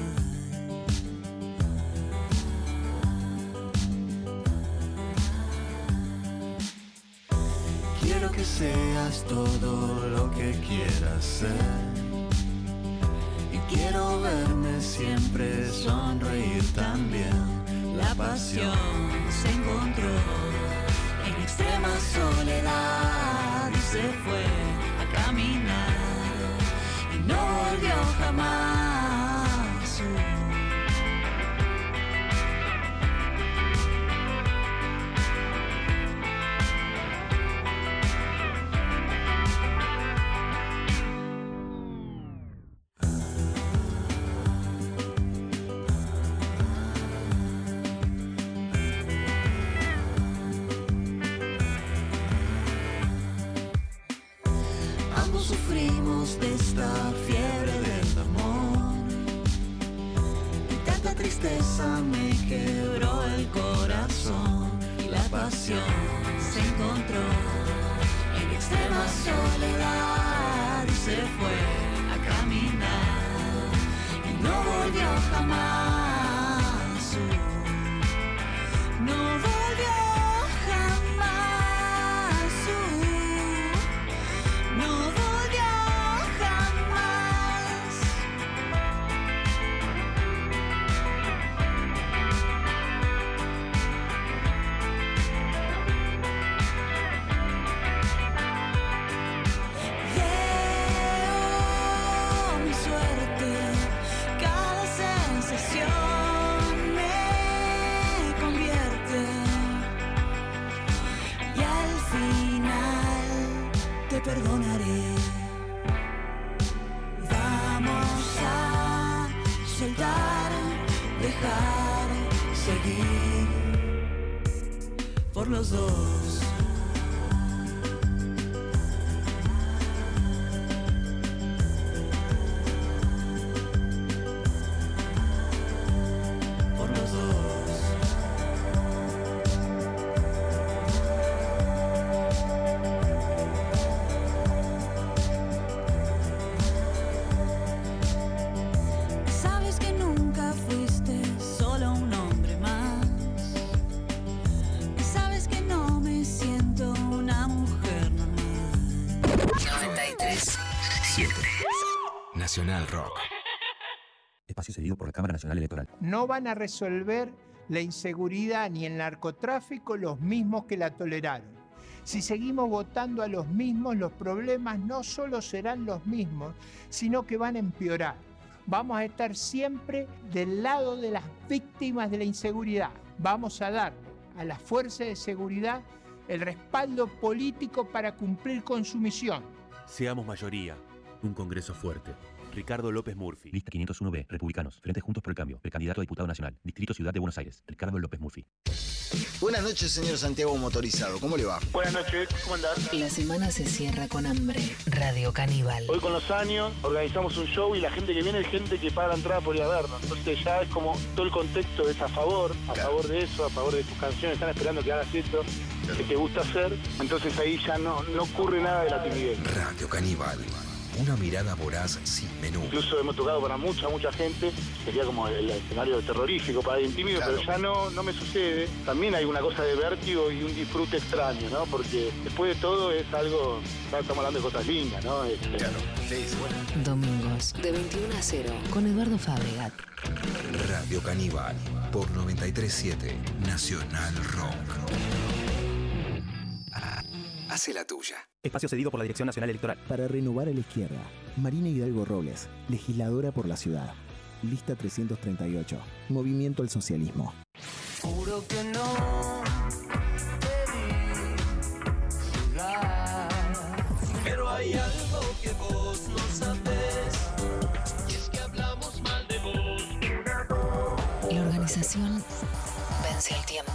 Quiero que seas todo lo que quieras ser. Y quiero verme siempre sonreír también. La pasión se encontró en extrema soledad y se fue a caminar y no volvió jamás. Me quebró el corazón y la pasión se encontró en extrema soledad los dos. Nacional Rock. Espacio cedido por la Cámara Nacional Electoral. no van a resolver la inseguridad ni el narcotráfico los mismos que la toleraron. Si seguimos votando a los mismos, los problemas no solo serán los mismos, sino que van a empeorar. Vamos a estar siempre del lado de las víctimas de la inseguridad. Vamos a dar a las fuerzas de seguridad el respaldo político para cumplir con su misión. Seamos mayoría. Un Congreso fuerte. Ricardo López Murphy. Lista 501B, Republicanos, Frente Juntos por el Cambio, el candidato a diputado nacional, Distrito Ciudad de Buenos Aires, Ricardo López Murphy. Buenas noches, señor Santiago Motorizado. ¿Cómo le va? Buenas noches, ¿cómo andás? La semana se cierra con hambre. Radio Caníbal. Hoy con los años organizamos un show y la gente que viene es gente que paga la entrada por ir a vernos. Entonces ya es como todo el contexto es a favor, a favor de eso, a favor de tus canciones, están esperando que hagas esto que te gusta hacer. Entonces ahí ya no, no ocurre nada de la timidez. Radio Caníbal. Una mirada voraz sin menú. Incluso hemos tocado para mucha, mucha gente. Sería como el escenario terrorífico para el tímido, pero ya no, no me sucede. También hay una cosa de vértigo y un disfrute extraño, ¿no? Porque después de todo es algo, estamos hablando de cosas lindas, ¿no? Este, Claro, sí, sí, bueno. Domingos, de 21 a 0, con Eduardo Fabregat. Radio Caníbal. Por 937 Nacional Rock. Hace la tuya. Espacio cedido por la Dirección Nacional Electoral. Para renovar a la izquierda, Marina Hidalgo Robles, legisladora por la ciudad. Lista 338. Movimiento al Socialismo. Juro que no te vi llegar. Pero hay algo que vos no sabés. Y es que hablamos mal de vos. La organización vence al tiempo.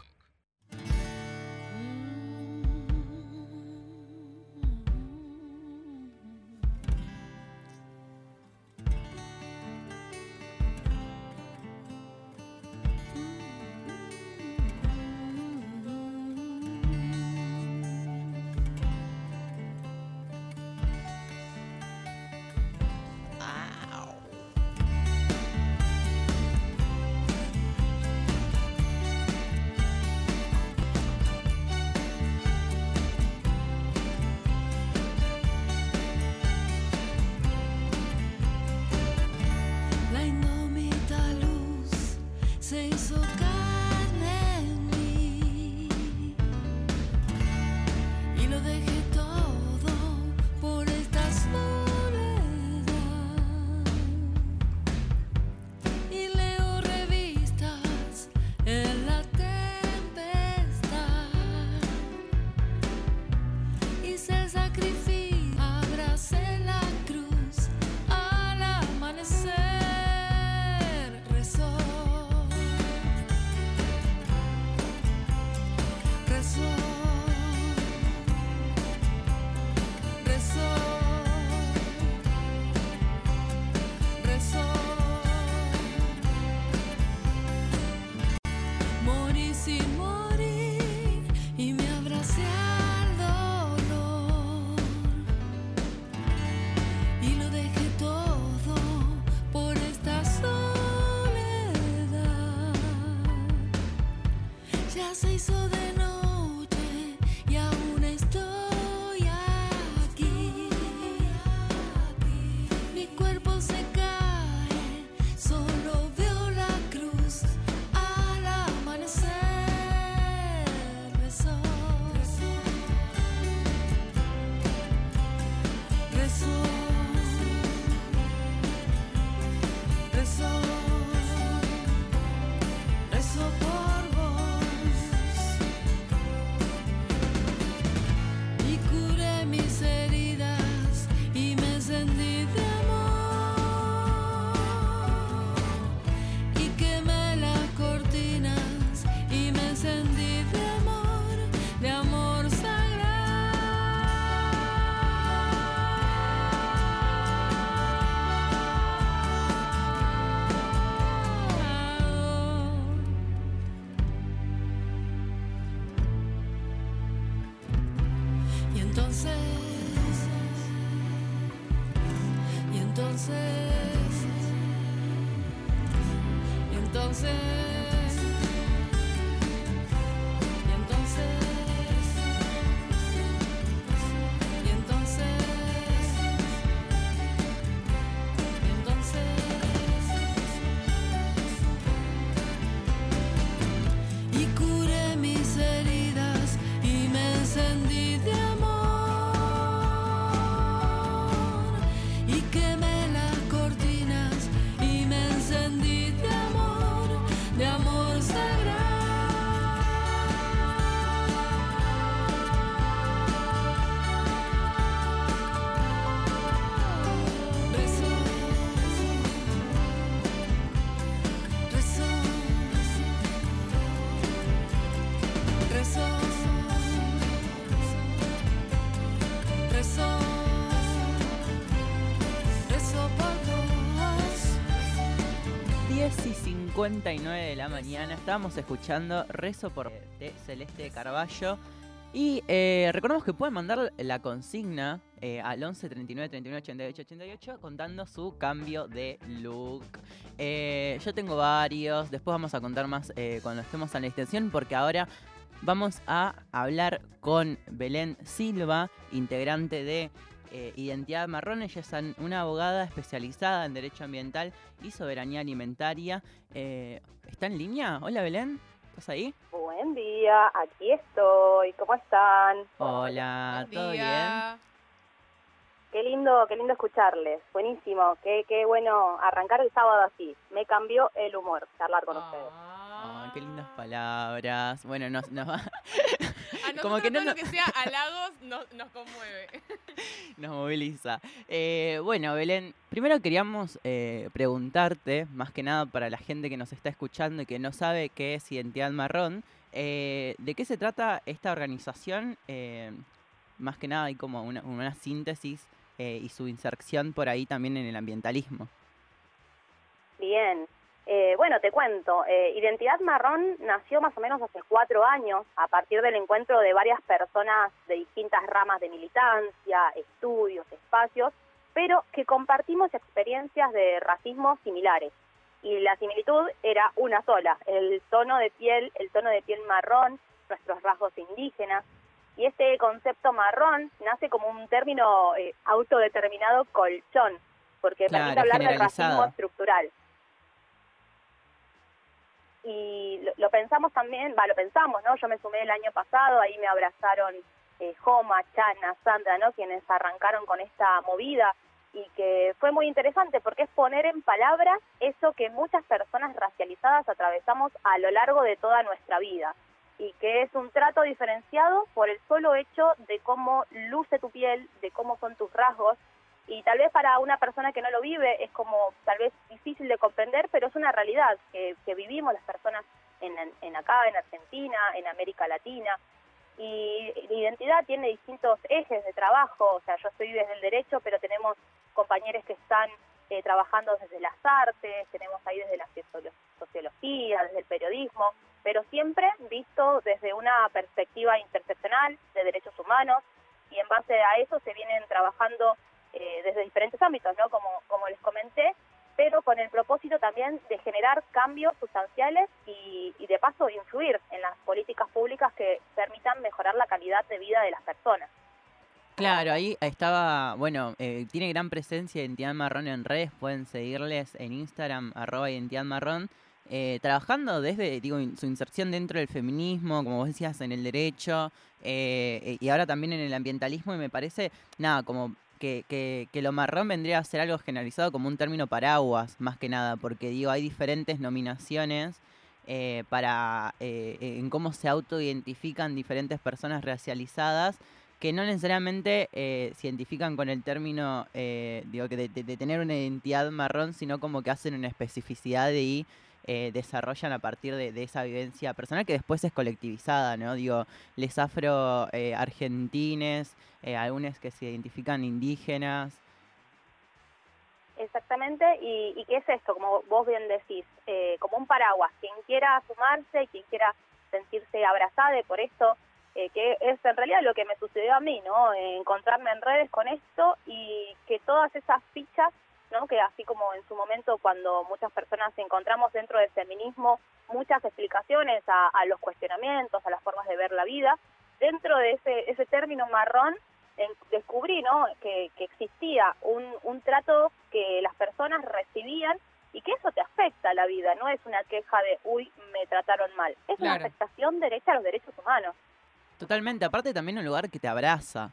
59 de la mañana estábamos escuchando Rezo por de Celeste Carballo. Y eh, recordemos que pueden mandar la consigna eh, al 11 39 39 88 88 contando su cambio de look. Eh, yo tengo varios, después vamos a contar más eh, cuando estemos en la extensión porque ahora vamos a hablar con Belén Silva, integrante de eh, Identidad Marrón. Ella es una abogada especializada en Derecho Ambiental y Soberanía Alimentaria. Eh, ¿Está en línea? Hola Belén, ¿estás ahí? Buen día, aquí estoy. ¿Cómo están? Hola, ¿todo bien? Qué lindo, qué lindo escucharles. Buenísimo. Qué, qué bueno arrancar el sábado así. Me cambió el humor charlar con ustedes. Ay, qué lindas palabras. Bueno, nos, nos va- A nosotros Como que no, todo no- lo que sea halagos nos, nos conmueve. nos moviliza. Eh, bueno, Belén, primero queríamos eh, preguntarte, más que nada para la gente que nos está escuchando y que no sabe qué es Identidad Marrón, eh, ¿de qué se trata esta organización? Eh, más que nada hay como una, una síntesis eh, y su inserción por ahí también en el ambientalismo. Bien. Eh, bueno, te cuento. Eh, Identidad Marrón nació más o menos hace cuatro años a partir del encuentro de varias personas de distintas ramas de militancia, estudios, espacios, pero que compartimos experiencias de racismo similares. Y la similitud era una sola, el tono de piel, el tono de piel marrón, nuestros rasgos indígenas. Y este concepto marrón nace como un término eh, autodeterminado colchón, porque Claro, permite hablar del racismo estructural. Y lo, lo pensamos también, va, lo pensamos, ¿no? Yo me sumé el año pasado, ahí me abrazaron eh, Joma, Chana, Sandra, ¿no? Quienes arrancaron con esta movida y que fue muy interesante porque es poner en palabras eso que muchas personas racializadas atravesamos a lo largo de toda nuestra vida y que es un trato diferenciado por el solo hecho de cómo luce tu piel, de cómo son tus rasgos y tal vez para una persona que no lo vive es como tal vez difícil de comprender, pero es una realidad que, vivimos las personas en, acá, en Argentina, en América Latina. Y la identidad tiene distintos ejes de trabajo, o sea, yo estoy desde el derecho, pero tenemos compañeros que están eh, trabajando desde las artes, tenemos ahí desde la sociolo- sociología, desde el periodismo, pero siempre visto desde una perspectiva interseccional de derechos humanos y en base a eso se vienen trabajando eh, desde diferentes ámbitos, ¿no? Como, como les comenté, pero con el propósito también de generar cambios sustanciales y, y de paso influir en las políticas públicas que permitan mejorar la calidad de vida de las personas. Claro, ahí estaba, bueno, eh, tiene gran presencia Identidad Marrón en redes, pueden seguirles en Instagram, arroba Identidad Marrón, eh, trabajando desde, digo, su inserción dentro del feminismo, como vos decías, en el derecho, eh, y ahora también en el ambientalismo, y me parece, nada, como que, que, que lo marrón vendría a ser algo generalizado como un término paraguas, más que nada, porque digo, hay diferentes nominaciones eh, para eh, en cómo se autoidentifican diferentes personas racializadas que no necesariamente eh, se identifican con el término, eh, digo, de, de- de tener una identidad marrón, sino como que hacen una especificidad y eh, desarrollan a partir de, esa vivencia personal que después es colectivizada, ¿no? Digo, les afro eh, argentines, eh, algunos que se identifican indígenas. Exactamente, y, y qué es esto, como vos bien decís, eh, como un paraguas, quien quiera sumarse, quien quiera sentirse abrazada por esto, eh, que es en realidad lo que me sucedió a mí, ¿no? Encontrarme en redes con esto y que todas esas fichas ¿no? Que así como en su momento cuando muchas personas encontramos dentro del feminismo muchas explicaciones a, a los cuestionamientos, a las formas de ver la vida, dentro de ese, ese término marrón en- descubrí ¿no? que, que existía un, un trato que las personas recibían y que eso te afecta a la vida, no es una queja de, uy, me trataron mal, es una afectación derecha a los derechos humanos. Totalmente, aparte también un lugar que te abraza.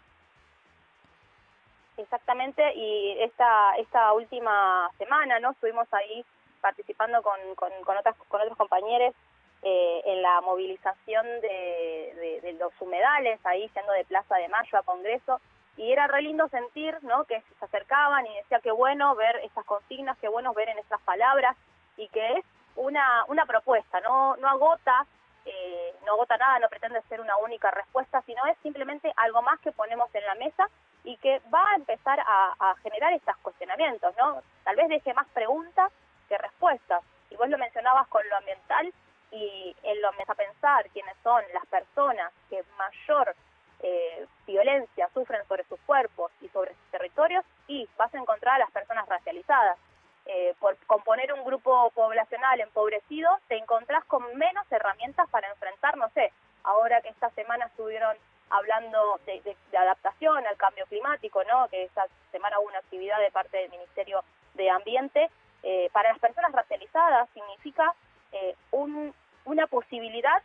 Exactamente, y esta esta última semana, ¿no? Estuvimos ahí participando con, con, con otras con otros compañeros eh, en la movilización de, de, los humedales, ahí yendo de Plaza de Mayo a Congreso, y era re lindo sentir, ¿no? Que se acercaban y decía qué bueno ver estas consignas, qué bueno ver en estas palabras, y que es una, una propuesta, no, no agota eh, no agota nada, no pretende ser una única respuesta, sino es simplemente algo más que ponemos en la mesa y que va a empezar a, generar estos cuestionamientos, ¿no? Tal vez deje más preguntas que respuestas. Y vos lo mencionabas con lo ambiental y en lo a pensar quiénes son las personas que mayor eh, violencia sufren sobre sus cuerpos y sobre sus territorios y vas a encontrar a las personas racializadas. Eh, por componer un grupo poblacional empobrecido, te encontrás con menos herramientas para enfrentar, no sé, ahora que esta semana estuvieron hablando de, de- de adaptación al cambio climático, ¿no? Que esta semana hubo una actividad de parte del Ministerio de Ambiente. eh, para las personas racializadas significa eh, un- una posibilidad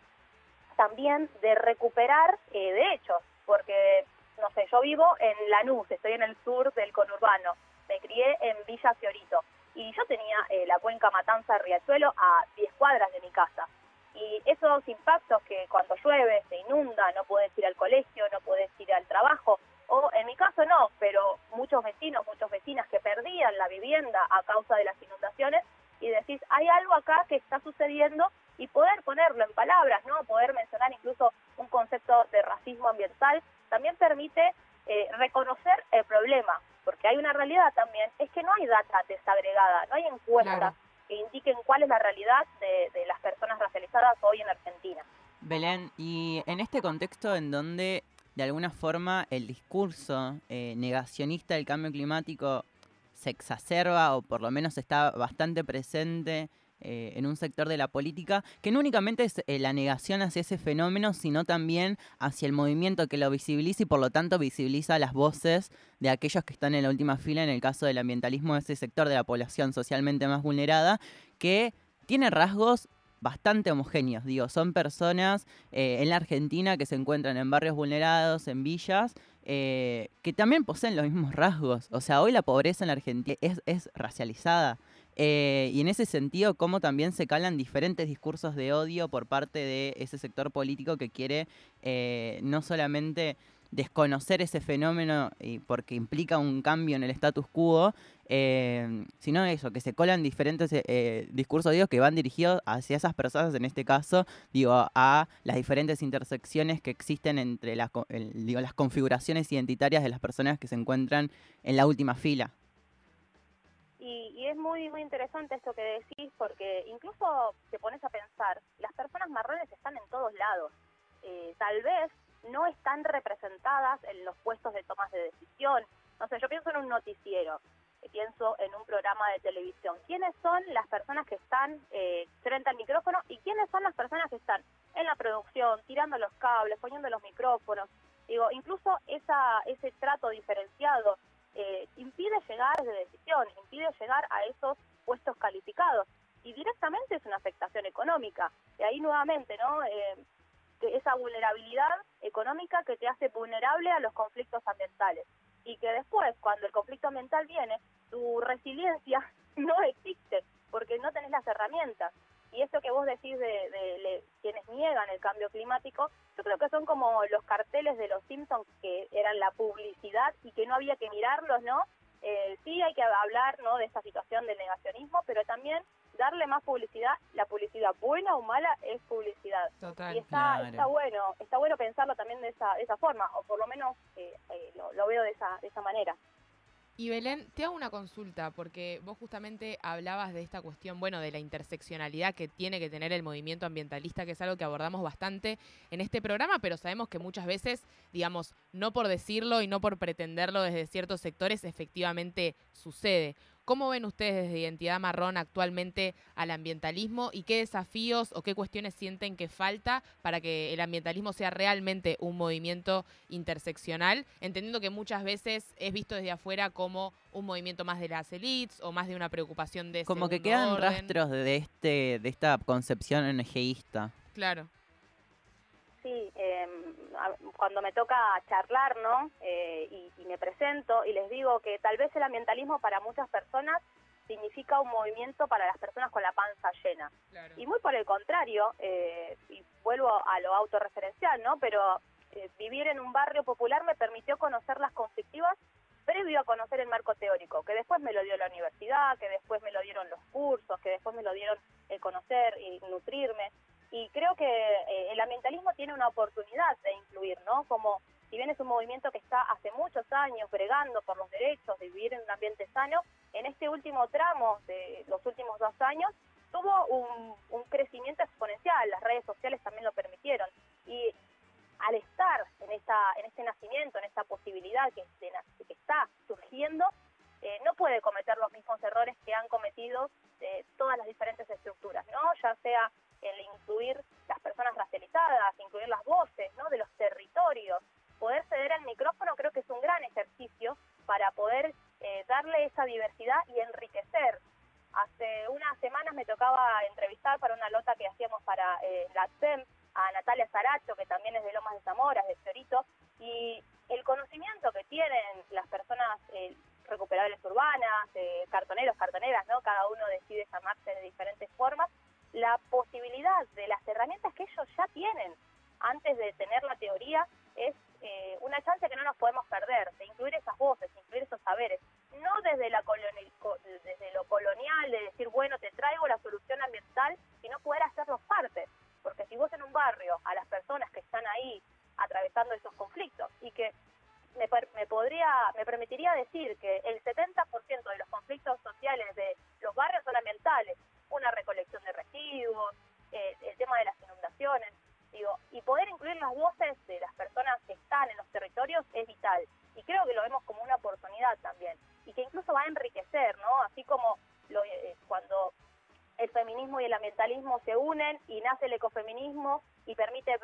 también de recuperar eh, derechos, porque, no sé, yo vivo en Lanús, estoy en el sur del conurbano, me crié en Villa Fiorito y yo tenía eh, la cuenca Matanza Riachuelo a 10 cuadras de mi casa. Y esos impactos que cuando llueve se inunda, no puedes ir al colegio, no puedes ir al trabajo, o en mi caso no, pero muchos vecinos, muchas vecinas que perdían la vivienda a causa de las inundaciones y decís, hay algo acá que está sucediendo y poder ponerlo en palabras, ¿no? Poder mencionar incluso un concepto de racismo ambiental también permite eh, reconocer el problema, porque hay una realidad también, es que no hay data desagregada, no hay encuestas. Que indiquen cuál es la realidad de, de las personas racializadas hoy en Argentina. Belén, y en este contexto en donde de alguna forma el discurso eh, negacionista del cambio climático se exacerba o por lo menos está bastante presente eh, en un sector de la política, que no únicamente es eh, la negación hacia ese fenómeno, sino también hacia el movimiento que lo visibiliza y por lo tanto visibiliza las voces de aquellos que están en la última fila en el caso del ambientalismo de ese sector de la población socialmente más vulnerada, que tiene rasgos bastante homogéneos, digo, son personas eh, en la Argentina que se encuentran en barrios vulnerados, en villas, eh, que también poseen los mismos rasgos. O sea, hoy la pobreza en la Argentina es, es racializada. Eh, y en ese sentido, cómo también se calan diferentes discursos de odio por parte de ese sector político que quiere eh, no solamente desconocer ese fenómeno y porque implica un cambio en el status quo, eh, sino eso, que se colan diferentes discursos de odio que van dirigidos hacia esas personas, en este caso, digo, a las diferentes intersecciones que existen entre las, el- digo, las configuraciones identitarias de las personas que se encuentran en la última fila. Y, y es muy muy interesante esto que decís porque incluso te pones a pensar, las personas marrones están en todos lados. Eh, tal vez no están representadas en los puestos de tomas de decisión. No sé, yo pienso en un noticiero, eh, pienso en un programa de televisión. ¿Quiénes son las personas que están eh, frente al micrófono y quiénes son las personas que están en la producción, tirando los cables, poniendo los micrófonos? Digo, incluso esa, ese trato diferenciado eh, impide llegar de decisión, impide llegar a esos puestos calificados. Y directamente es una afectación económica. Y ahí nuevamente, ¿no? Eh, que esa vulnerabilidad económica que te hace vulnerable a los conflictos ambientales. Y que después, cuando el conflicto ambiental viene, tu resiliencia no existe, porque no tenés las herramientas. Y esto que vos decís de, de quienes niegan el cambio climático, yo creo que son como los carteles de los Simpsons que eran la publicidad y que no había que mirarlos, ¿no? Eh, sí hay que hablar, ¿no? De esta situación del negacionismo, pero también darle más publicidad. La publicidad buena o mala es publicidad. Total. Y está, Claro. está bueno, está bueno pensarlo también de esa, de esa forma, o por lo menos eh, eh, lo, lo veo de esa, de esa manera. Y Belén, te hago una consulta, porque vos justamente hablabas de esta cuestión, bueno, de la interseccionalidad que tiene que tener el movimiento ambientalista, que es algo que abordamos bastante en este programa, pero sabemos que muchas veces, digamos, no por decirlo y no por pretenderlo desde ciertos sectores, efectivamente sucede. ¿Cómo ven ustedes desde Identidad Marrón actualmente al ambientalismo y qué desafíos o qué cuestiones sienten que falta para que el ambientalismo sea realmente un movimiento interseccional, entendiendo que muchas veces es visto desde afuera como un movimiento más de las elites o más de una preocupación de Como que quedan orden? rastros de este de esta concepción NGista. Claro. Sí, eh, a- cuando me toca charlar, ¿no? Eh, y, y me presento y les digo que tal vez el ambientalismo para muchas personas significa un movimiento para las personas con la panza llena. Y muy por el contrario, eh, y vuelvo a lo autorreferencial, ¿no? Pero eh, vivir en un barrio popular me permitió conocer las conflictivas previo a conocer el marco teórico, que después me lo dio la universidad, que después me lo dieron los cursos, que después me lo dieron el conocer y nutrirme. Y creo que eh, el ambientalismo tiene una oportunidad de incluir, ¿no? Como si bien es un movimiento que está hace muchos años bregando por los derechos de vivir en un ambiente sano, en este último tramo de los últimos dos años tuvo un, crecimiento exponencial, las redes sociales también lo permitieron. Y al estar en esta en este nacimiento, en esta posibilidad que está surgiendo, eh, no puede cometer los mismos errores que han cometido eh, todas las diferentes estructuras, ¿no? Ya sea el incluir las personas racializadas, incluir las voces, ¿no? De los territorios, poder ceder el micrófono creo que es un gran ejercicio para poder eh, darle esa diversidad y enriquecer. Hace unas semanas me tocaba entrevistar para una nota que hacíamos para eh, la CEM a Natalia Saracho, que también es de Lomas de Zamora, es de Fiorito, y el conocimiento que tienen las personas eh, recuperables urbanas, eh, cartoneros, cartoneras, ¿no? Cada uno decide llamarse de diferentes formas, la posibilidad de las herramientas que ellos ya tienen antes de tener la teoría es eh, una chance que no nos podemos perder, de incluir esas voces, incluir esos saberes, y permite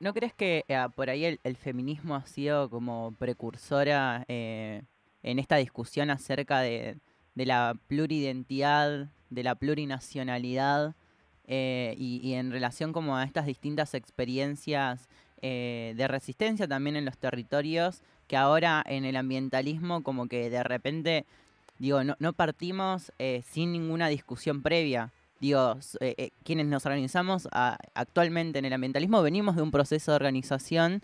¿no, crees que eh, por ahí el, feminismo ha sido como precursora eh, en esta discusión acerca de, la pluridentidad, de la plurinacionalidad eh, y, en relación como a estas distintas experiencias de resistencia también en los territorios que ahora en el ambientalismo como que de repente, digo, no, no partimos sin ninguna discusión previa. Digo, eh, eh, quienes nos organizamos actualmente en el ambientalismo venimos de un proceso de organización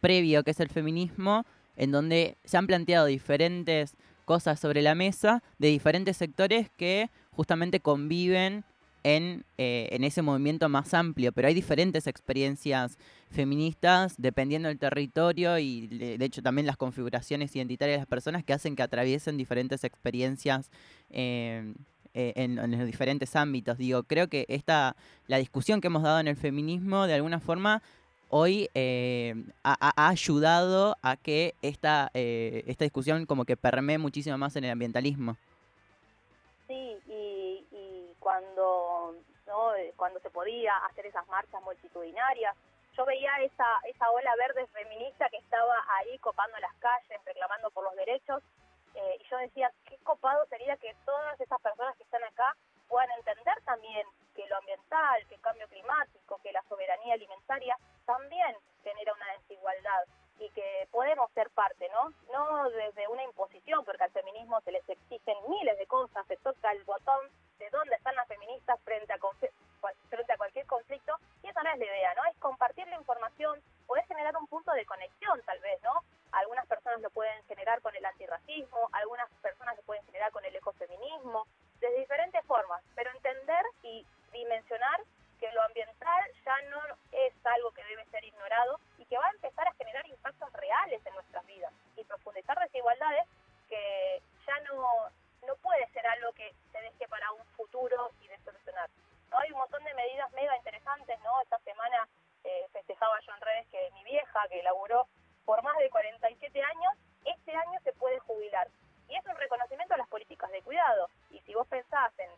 previo que es el feminismo, en donde se han planteado diferentes cosas sobre la mesa de diferentes sectores que justamente conviven en, eh, en ese movimiento más amplio, pero hay diferentes experiencias feministas dependiendo del territorio y de, de hecho también las configuraciones identitarias de las personas que hacen que atraviesen diferentes experiencias eh, eh, en, los diferentes ámbitos. Digo, creo que esta, la discusión que hemos dado en el feminismo de alguna forma hoy eh, ha ayudado a que esta, eh, esta discusión como que permee muchísimo más en el ambientalismo. Sí, y, y cuando ¿no? Eh, cuando se podía hacer esas marchas multitudinarias, yo veía esa, esa ola verde feminista que estaba ahí copando las calles, reclamando por los derechos, eh, y yo decía, qué copado sería que todas esas personas que están acá puedan entender también que lo ambiental, que el cambio climático, que la soberanía alimentaria también genera una desigualdad y que podemos ser parte, ¿no? No desde una imposición, porque al feminismo se les exigen miles de cosas, se toca el botón de dónde están las feministas frente a, frente a cualquier conflicto, y esa no es la idea, ¿no? Es compartir la información, poder generar un punto de conexión, tal vez, ¿no? Algunas personas lo pueden generar con el antirracismo, algunas personas lo pueden generar con el ecofeminismo, de diferentes formas, pero entender y dimensionar que lo ambiental ya no es algo que debe ser ignorado y que va a empezar a generar impactos reales en nuestras vidas y profundizar desigualdades que ya no, no puede ser algo que se deje para un futuro y de solucionar. Hay un montón de medidas mega interesantes, ¿no? Esta semana eh, festejaba yo en redes que mi vieja, que laburó por más de 47 años, este año se puede jubilar. Y es un reconocimiento a las políticas de cuidado. Y si vos pensás en,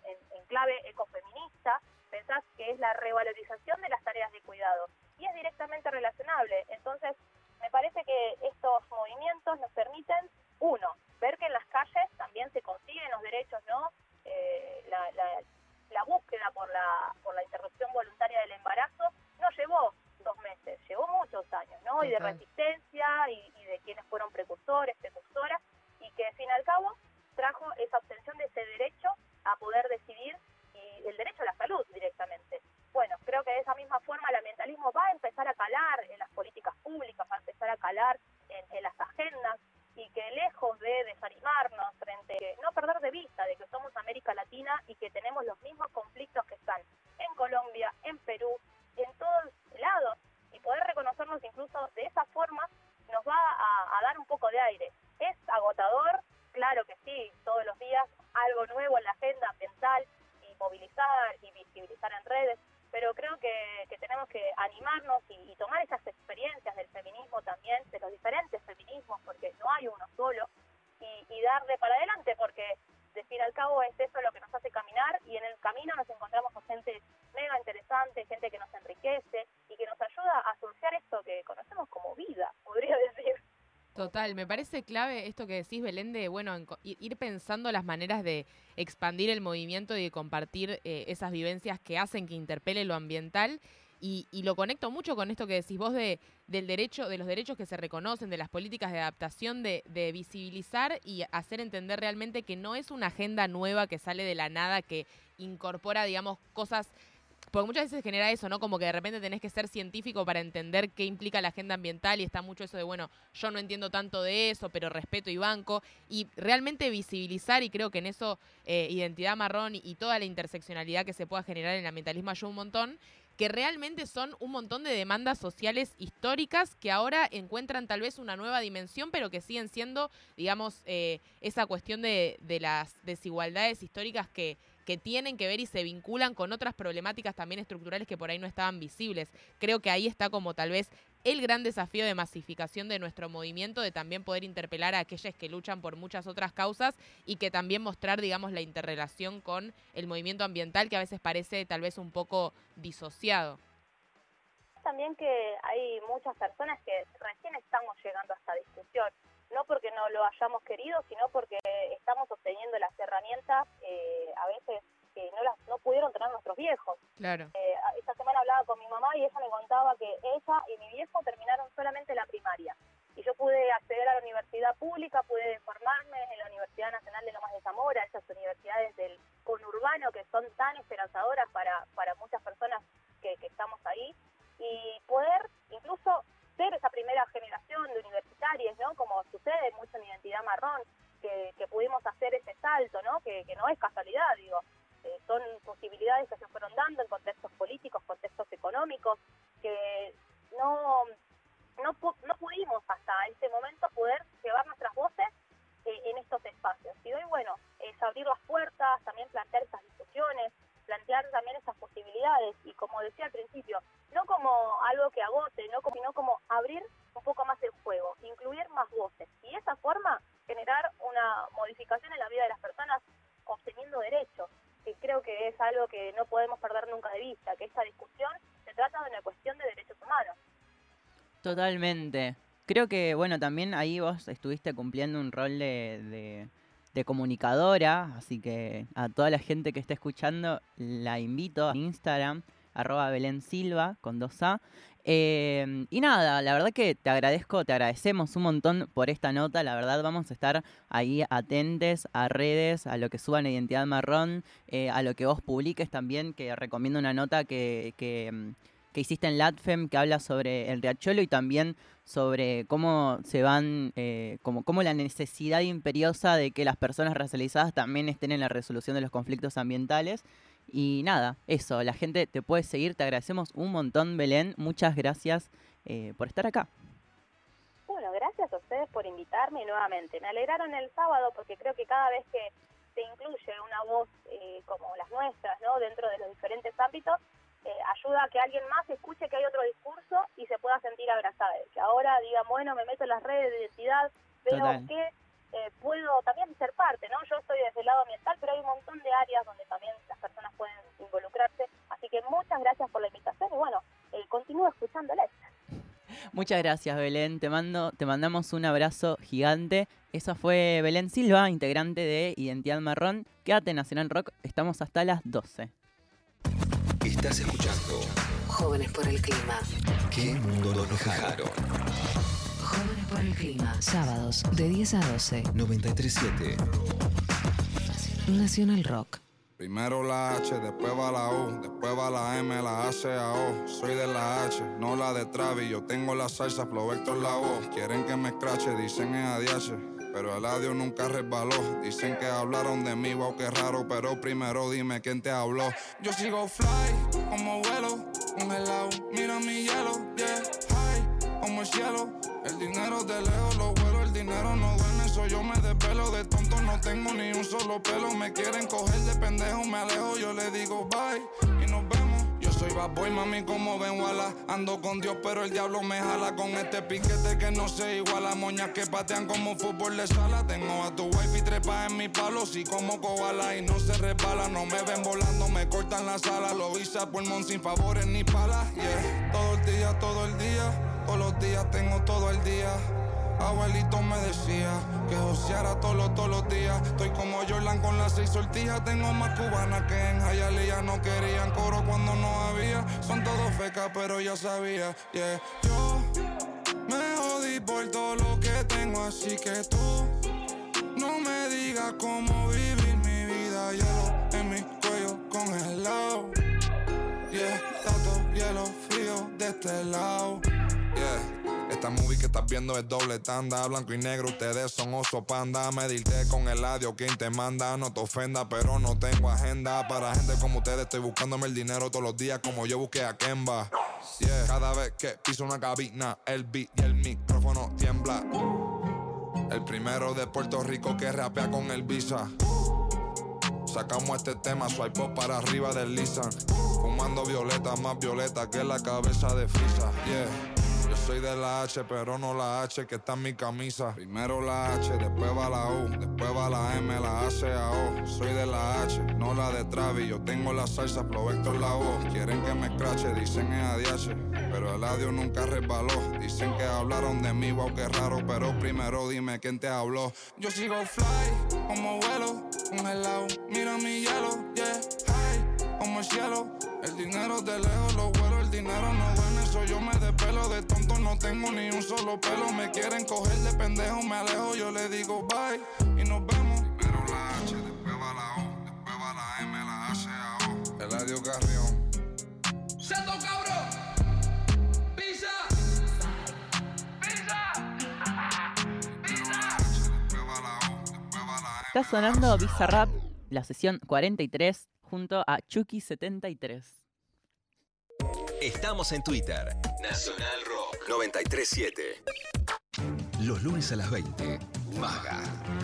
clave ecofeminista, pensás que es la revalorización de las tareas de cuidado. Y es directamente relacionable. Entonces, me parece que estos movimientos nos permiten, uno, ver que en las calles también se consiguen los derechos, ¿no? Eh, la, la- la búsqueda por la, por la interrupción voluntaria del embarazo no llevó meses, llevó muchos años, ¿no? Y de resistencia y, y de quienes fueron precursores, precursoras, y que, al fin y al cabo, trajo esa obtención de ese derecho a poder decidir y el derecho a la salud directamente. Bueno, creo que de esa misma forma el ambientalismo va a empezar a calar en las políticas públicas, va a empezar a calar en, en las agendas y que lejos de desanimarnos frente, no perder de vista de que somos América Latina y que tenemos los mismos conflictos que están en Colombia, en Perú, en todos lados y poder reconocernos incluso de esa forma nos va a, dar un poco de aire. ¿Es agotador? Claro que sí, todos los días algo nuevo en la agenda ambiental y movilizar y visibilizar en redes, pero creo que, tenemos que animarnos y, tomar esas experiencias del feminismo también, de los diferentes feminismos, porque no hay uno solo, y, y darle para adelante, porque de fin al cabo es eso lo que nos hace caminar y en el camino nos encontramos con gente mega interesante, gente que nos enriquece y que nos ayuda a surfear esto que conocemos como vida, podría decir. Total, me parece clave esto que decís, Belén, de bueno, ir pensando las maneras de expandir el movimiento y de compartir eh, esas vivencias que hacen que interpele lo ambiental. Y, y lo conecto mucho con esto que decís vos de, del derecho, de los derechos que se reconocen, de las políticas de adaptación, de, de visibilizar y hacer entender realmente que no es una agenda nueva que sale de la nada, que incorpora, digamos, cosas porque muchas veces genera eso, ¿no? Como que de repente tenés que ser científico para entender qué implica la agenda ambiental y está mucho eso de, bueno, yo no entiendo tanto de eso, pero respeto y banco. Y realmente visibilizar, y creo que en eso eh, Identidad Marrón y, toda la interseccionalidad que se pueda generar en el ambientalismo ayuda un montón, que realmente son un montón de demandas sociales históricas que ahora encuentran tal vez una nueva dimensión, pero que siguen siendo, digamos, eh, esa cuestión de las desigualdades históricas que, que tienen que ver y se vinculan con otras problemáticas también estructurales que por ahí no estaban visibles. Creo que ahí está como tal vez el gran desafío de masificación de nuestro movimiento, de también poder interpelar a aquellas que luchan por muchas otras causas y que también mostrar, digamos, la interrelación con el movimiento ambiental que a veces parece tal vez un poco disociado. También que hay muchas personas que recién estamos llegando a esta discusión, no porque no lo hayamos querido, sino porque estamos obteniendo las herramientas eh, a veces que no las no pudieron tener nuestros viejos. Claro. Eh, esta semana hablaba con mi mamá y ella me contaba que ella y mi viejo terminaron solamente la primaria. Y yo pude acceder a la universidad pública, pude formarme en la Universidad Nacional de Lomas de Zamora, esas universidades del conurbano que son tan esperanzadoras para, para muchas personas que, que estamos ahí. Y poder incluso ser esa primera generación de universitarios, ¿no? Como sucede mucho en Identidad Marrón, que, que pudimos hacer ese salto, ¿no? Que, que no es casualidad, digo. Eh, son posibilidades que se fueron dando en contextos políticos, contextos económicos, que no, no, no pudimos hasta este momento poder llevar nuestras voces eh, en estos espacios. Y hoy, bueno, es abrir las puertas, también plantear estas discusiones, plantear también estas posibilidades y como decía al principio, no como algo que agote, no como, sino como abrir un poco más el juego, incluir más voces y esa forma generar una modificación en la vida de las personas obteniendo derechos, que creo que es algo que no podemos perder nunca de vista, que esta discusión se trata de una cuestión de derechos humanos. Totalmente. Creo que, bueno, también ahí vos estuviste cumpliendo un rol de, de- comunicadora, así que a toda la gente que esté escuchando la invito a Instagram, arroba Belén Silva, con dos A, Eh, y nada, la verdad que te agradezco, te agradecemos un montón por esta nota. La verdad, vamos a estar ahí atentes a redes, a lo que suban a Identidad Marrón, eh, a lo que vos publiques también, que recomiendo una nota que, que, mm, que hiciste en LATFEM que habla sobre el riachuelo y también sobre cómo se van, eh, cómo la necesidad imperiosa de que las personas racializadas también estén en la resolución de los conflictos ambientales. Y nada, eso, la gente te puede seguir, te agradecemos un montón, Belén. Muchas gracias eh, por estar acá. Bueno, gracias a ustedes por invitarme nuevamente. Me alegraron el sábado porque creo que cada vez que se incluye una voz eh, como las nuestras, ¿no? Dentro de los diferentes ámbitos, eh, ayuda a que alguien más escuche que hay otro discurso y se pueda sentir abrazada. Que ahora digan, bueno, me meto en las redes de identidad, veo Total. que eh, puedo también ser parte, ¿no? Yo estoy desde el lado ambiental, pero hay un montón de áreas donde también las personas pueden involucrarse. Así que muchas gracias por la invitación y bueno, eh, continúo escuchándoles. Muchas gracias, Belén. Te mando, te mandamos un abrazo gigante. Esa fue Belén Silva, integrante de Identidad Marrón. Quédate en Nacional Rock, estamos hasta las 12. Estás escuchando Jóvenes por el clima. ¿Qué mundo nos dejaron? Jóvenes por el clima. Sábados de 10 a 12. 937 Nacional Rock. Primero la H, después va la U, después va la M, la A, C, A, O. Soy de la H, no la de Travis. Yo tengo la salsa, flow Héctor la voz. Quieren que me escrache, dicen es ADH. Pero el audio nunca resbaló. Dicen que hablaron de mí, wow, qué raro. Pero primero dime quién te habló. Yo sigo fly, como vuelo, congelado. Mira mi hielo, yeah, como el cielo. El dinero de lejos lo vuelo, el dinero no duerme, eso yo me desvelo. De tonto no tengo ni un solo pelo. Me quieren coger de pendejo, me alejo. Yo le digo bye y nos vemos. Yo soy bad boy, mami, como ven, wala. Ando con Dios, pero el diablo me jala con este piquete que no se iguala. Moñas que patean como fútbol de sala. Tengo a tu wife y trepa en mi palo. Sí, como koala y no se resbala. No me ven volando, me cortan la sala. Lo hice a pulmón sin favores ni palas. Yeah, todo el día, todo el día. Todos los días tengo todo el día. Abuelito me decía que joseara todos los, todos los días. Estoy como Jordan con las seis sortijas. Tengo más cubanas que en Hialeah. No querían coro cuando no había. Son todos fecas, pero ya sabía. Yeah. Yo me jodí por todo lo que tengo, así que tú no me digas cómo vivir mi vida. Hielo en mi cuello congelado. Yeah, tanto hielo frío de este lado. Esta movie que estás viendo es doble tanda, blanco y negro, ustedes son oso panda. Medirte con el audio, quien te manda, no te ofenda, pero no tengo agenda. Para gente como ustedes, estoy buscándome el dinero todos los días, como yo busqué a Kemba. Yeah. Cada vez que piso una cabina, el beat y el micrófono tiembla. El primero de Puerto Rico que rapea con el visa. Sacamos este tema, swipe para arriba del Lisan. Fumando violeta, más violeta que la cabeza de Frisa. Yeah. Soy de la H, pero no la H que está en mi camisa. Primero la H, después va la U, después va la M, la A, C, A, O. Soy de la H, no la de Travis. Yo tengo la salsa, flow Héctor la voz. Quieren que me escrache, dicen es ADH. Pero el audio nunca resbaló. Dicen que hablaron de mí, wow, qué raro. Pero primero dime quién te habló. Yo sigo fly, como vuelo, congelado. Mira mi hielo, yeah, high, como el cielo. El dinero de lejos lo vuelo, el dinero no duerme, eso yo me despelo. De tonto no tengo ni un solo pelo. Me quieren coger de pendejo, me alejo. Yo le digo bye y nos vemos. Primero la H, después va la O, después va la M, la A, O. Eladio Carrión. ¡Seto cabrón! ¡Pisa! Está sonando Bizarrap, la sesión 43, junto a Chucky73. Estamos en Twitter. Nacional Rock 937. Los lunes a las 20. Maga.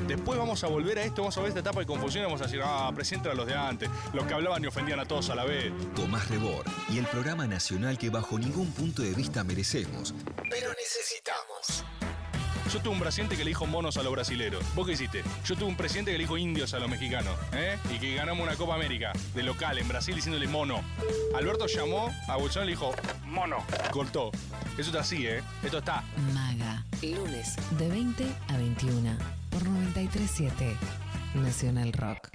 Después vamos a volver a esto, vamos a ver esta etapa de confusión y vamos a decir, ah, presenten a los de antes, los que hablaban y ofendían a todos a la vez. Tomás Rebor y el programa nacional que bajo ningún punto de vista merecemos, pero necesitamos. Yo tuve un presidente que le dijo monos a los brasileros. ¿Vos qué hiciste? Yo tuve un presidente que le dijo indios a los mexicanos, ¿eh? Y que ganamos una Copa América de local en Brasil diciéndole mono. Alberto llamó a Bolsonaro y le dijo mono. Cortó. Eso está así, ¿eh? Esto está. Maga. Lunes de 20 a 21 por 937 Nacional Rock.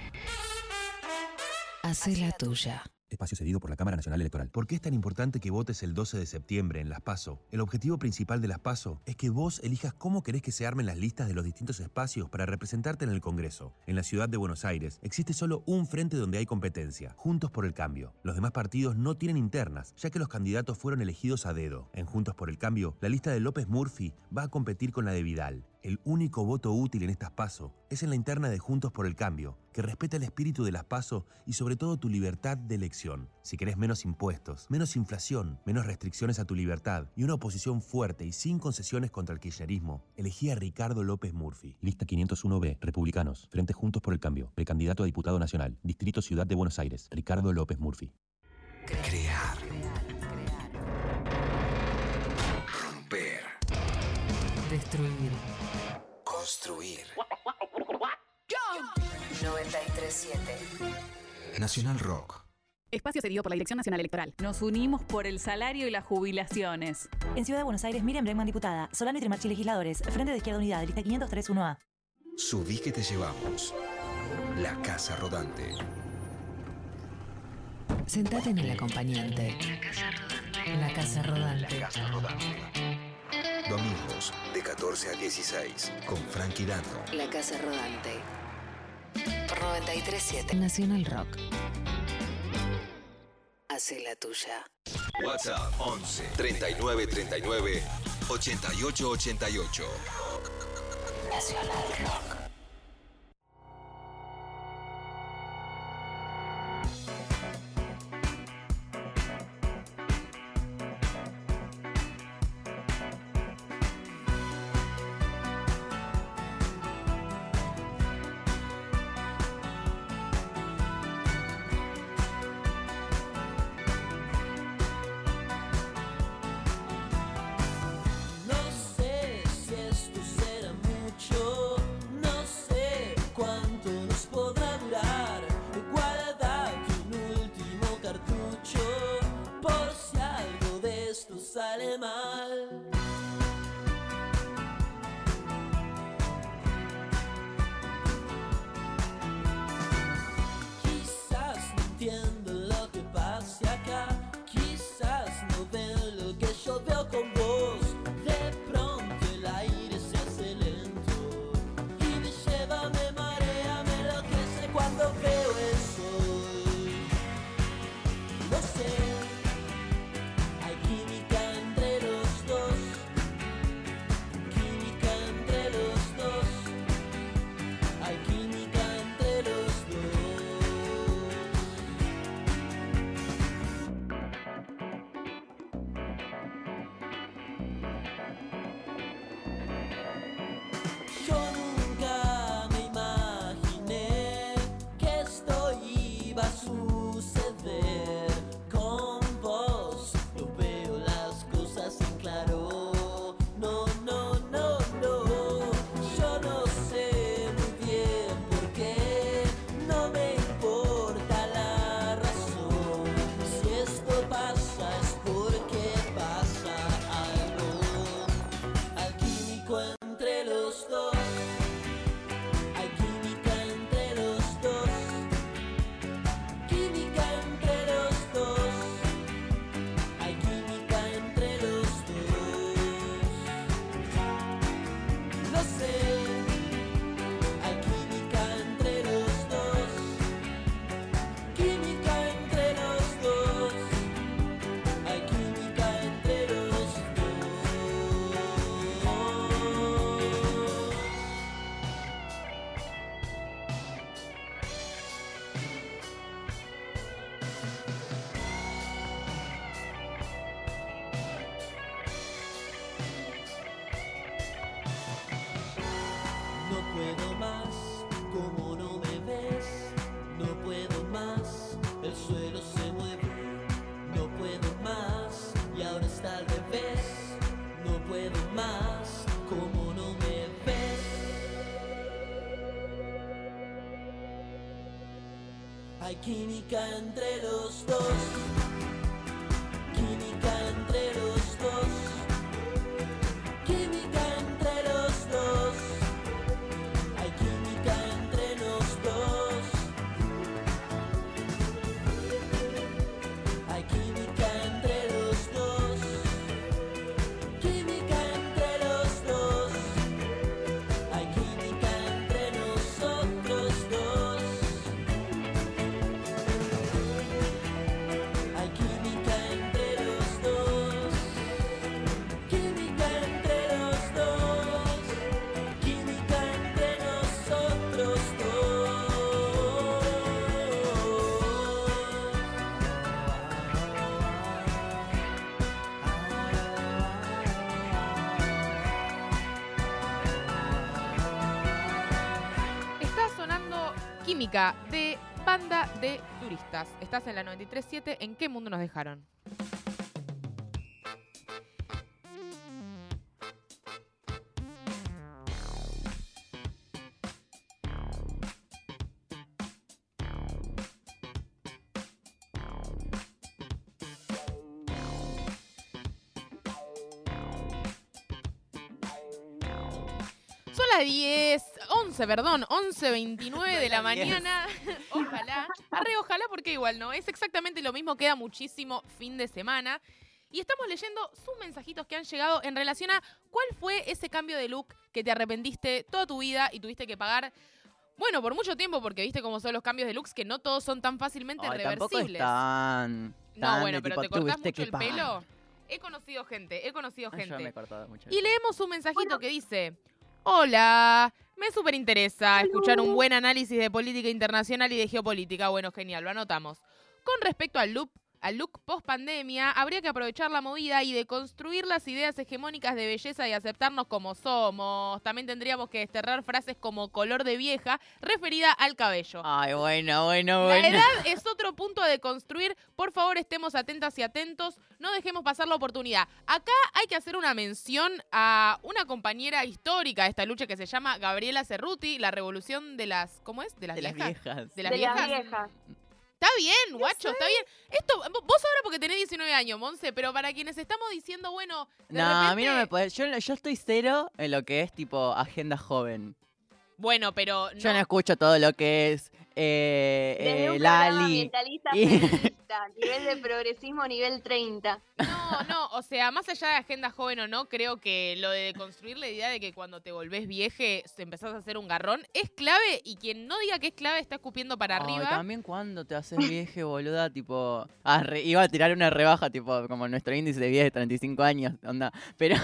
Hacé la tuya. Espacio cedido por la Cámara Nacional Electoral. ¿Por qué es tan importante que votes el 12 de septiembre en Las PASO? El objetivo principal de Las PASO es que vos elijas cómo querés que se armen las listas de los distintos espacios para representarte en el Congreso. En la ciudad de Buenos Aires existe solo un frente donde hay competencia, Juntos por el Cambio. Los demás partidos no tienen internas, ya que los candidatos fueron elegidos a dedo. En Juntos por el Cambio, la lista de López Murphy va a competir con la de Vidal. El único voto útil en estas PASO es en la interna de Juntos por el Cambio, que respeta el espíritu de las PASO y sobre todo tu libertad de elección. Si querés menos impuestos, menos inflación, menos restricciones a tu libertad y una oposición fuerte y sin concesiones contra el kirchnerismo, elegí a Ricardo López Murphy. Lista 501B, Republicanos, Frente Juntos por el Cambio, precandidato a diputado nacional, Distrito Ciudad de Buenos Aires, Ricardo López Murphy. Crear. Romper. Destruir. Construir. 937. Nacional Rock. Espacio cedido por la Dirección Nacional Electoral. Nos unimos por el salario y las jubilaciones. En Ciudad de Buenos Aires, Miriam Bregman, diputada. Solano y Trimarchi, legisladores. Frente de Izquierda Unidad, lista 503-1A. Subí que te llevamos. La Casa Rodante. Sentate en el acompañante. La casa rodante. La Casa Rodante. Domingos, de 14 a 16, con Frankie Dando. La casa rodante. Por 937 Nacional Rock. Hace la tuya. WhatsApp 11 39 39 88 88. Nacional Rock. Entre los dos, De Banda de Turistas. Estás en la 93.7. ¿En qué mundo nos dejaron? 11, perdón, 11.29 de la Las 10. mañana. ojalá. Arre, ojalá porque igual no. Es exactamente lo mismo, queda muchísimo fin de semana. Y estamos leyendo sus mensajitos que han llegado en relación a cuál fue ese cambio de look que te arrepentiste toda tu vida y tuviste que pagar, bueno, por mucho tiempo, porque viste cómo son los cambios de looks que no todos son tan fácilmente Ay, reversibles. tan. No, tan bueno, de pero tipo, te cortás tuviste mucho que el pagar. pelo. He conocido gente, he conocido Ay, yo gente. me he cortado mucho. Y leemos un mensajito que dice, hola, me súper interesa escuchar un buen análisis de política internacional y de geopolítica. Bueno, genial, lo anotamos. Con respecto al look, al look post pandemia, habría que aprovechar la movida y deconstruir las ideas hegemónicas de belleza y aceptarnos como somos. También tendríamos que desterrar frases como color de vieja referida al cabello. Ay, bueno, bueno, La bueno. edad es otro punto a deconstruir. Por favor, estemos atentas y atentos. No dejemos pasar la oportunidad. Acá hay que hacer una mención a una compañera histórica de esta lucha que se llama Gabriela Cerruti, la revolución de las. ¿Cómo es? De las De las viejas. viejas. De las de viejas. las viejas. Está bien, guacho, está bien. Esto, vos ahora porque tenés 19 años, Monse, pero para quienes estamos diciendo, bueno, de No, a mí no repente- me puede. Yo, yo estoy cero en lo que es tipo agenda joven. Bueno, pero Yo no escucho todo lo que es eh, Desde eh, un Lali. ambientalista y- feminista, nivel de progresismo nivel 30. No, no, o sea, más allá de agenda joven o no, creo que lo de construir la idea de que cuando te volvés vieje te empezás a hacer un garrón es clave y quien no diga que es clave está escupiendo para Ay, arriba. también cuando te haces vieje, boluda, tipo. ah, re- iba a tirar una rebaja, tipo, como nuestro índice de vida de 35 años, onda. Pero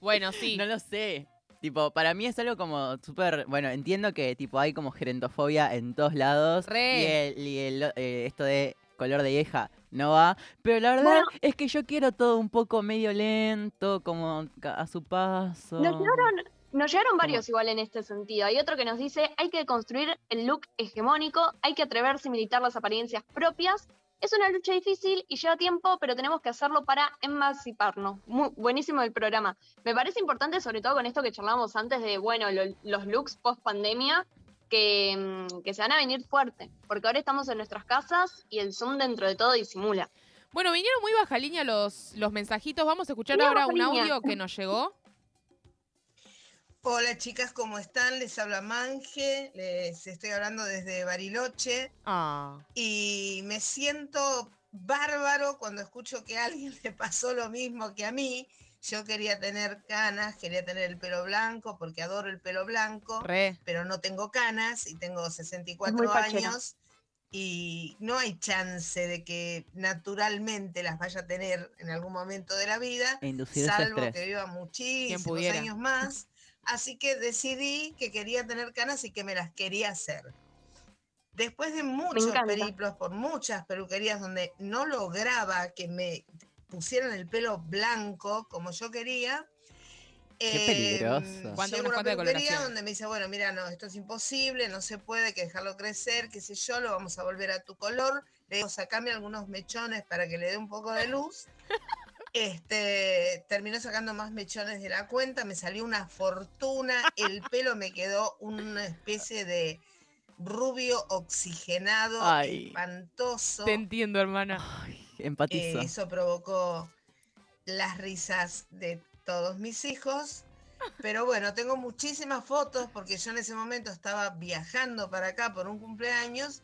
Bueno, sí. no lo sé. Tipo, para mí es algo como súper. Bueno, entiendo que tipo hay como gerentofobia en todos lados. Re. Y, el, y el- eh, esto de color de vieja no va. Pero la verdad es que yo quiero todo un poco medio lento, como a su paso. Nos llegaron, nos llegaron varios igual en este sentido. Hay otro que nos dice, hay que construir el look hegemónico, hay que atreverse a militar las apariencias propias. Es una lucha difícil y lleva tiempo, pero tenemos que hacerlo para emanciparnos. Muy, buenísimo el programa. Me parece importante, sobre todo con esto que charlábamos antes de, bueno, lo- los looks post pandemia, que, mm, que se van a venir fuerte, porque ahora estamos en nuestras casas y el Zoom dentro de todo disimula. Bueno, vinieron muy baja línea los, los mensajitos. Vamos a escuchar Muy ahora un línea. audio que nos llegó. Hola chicas, ¿cómo están? Les habla Manje, les estoy hablando desde Bariloche Ah. y me siento bárbaro cuando escucho que a alguien le pasó lo mismo que a mí. Yo quería tener canas, quería tener el pelo blanco porque adoro el pelo blanco, Re. pero no tengo canas y tengo 64 Muy fachera. años y no hay chance de que naturalmente las vaya a tener en algún momento de la vida, E salvo que viva muchísimos años más. Así que decidí que quería tener canas y que me las quería hacer. Después de muchos periplos por muchas peluquerías donde no lograba que me pusieran el pelo blanco como yo quería, Qué eh, peligroso. A unas una peluquería coloración. donde me dice, bueno, mira, no, esto es imposible, no se puede, hay que dejarlo crecer, qué sé yo, lo vamos a volver a tu color. Le digo, sacame algunos mechones para que le dé un poco de luz. Este, terminó sacando más mechones de la cuenta, me salió una fortuna, el pelo me quedó una especie de rubio oxigenado, Ay. espantoso. Te entiendo, hermana. Empatizo. Eh, eso provocó las risas de todos mis hijos. Pero bueno, tengo muchísimas fotos porque yo en ese momento estaba viajando para acá por un cumpleaños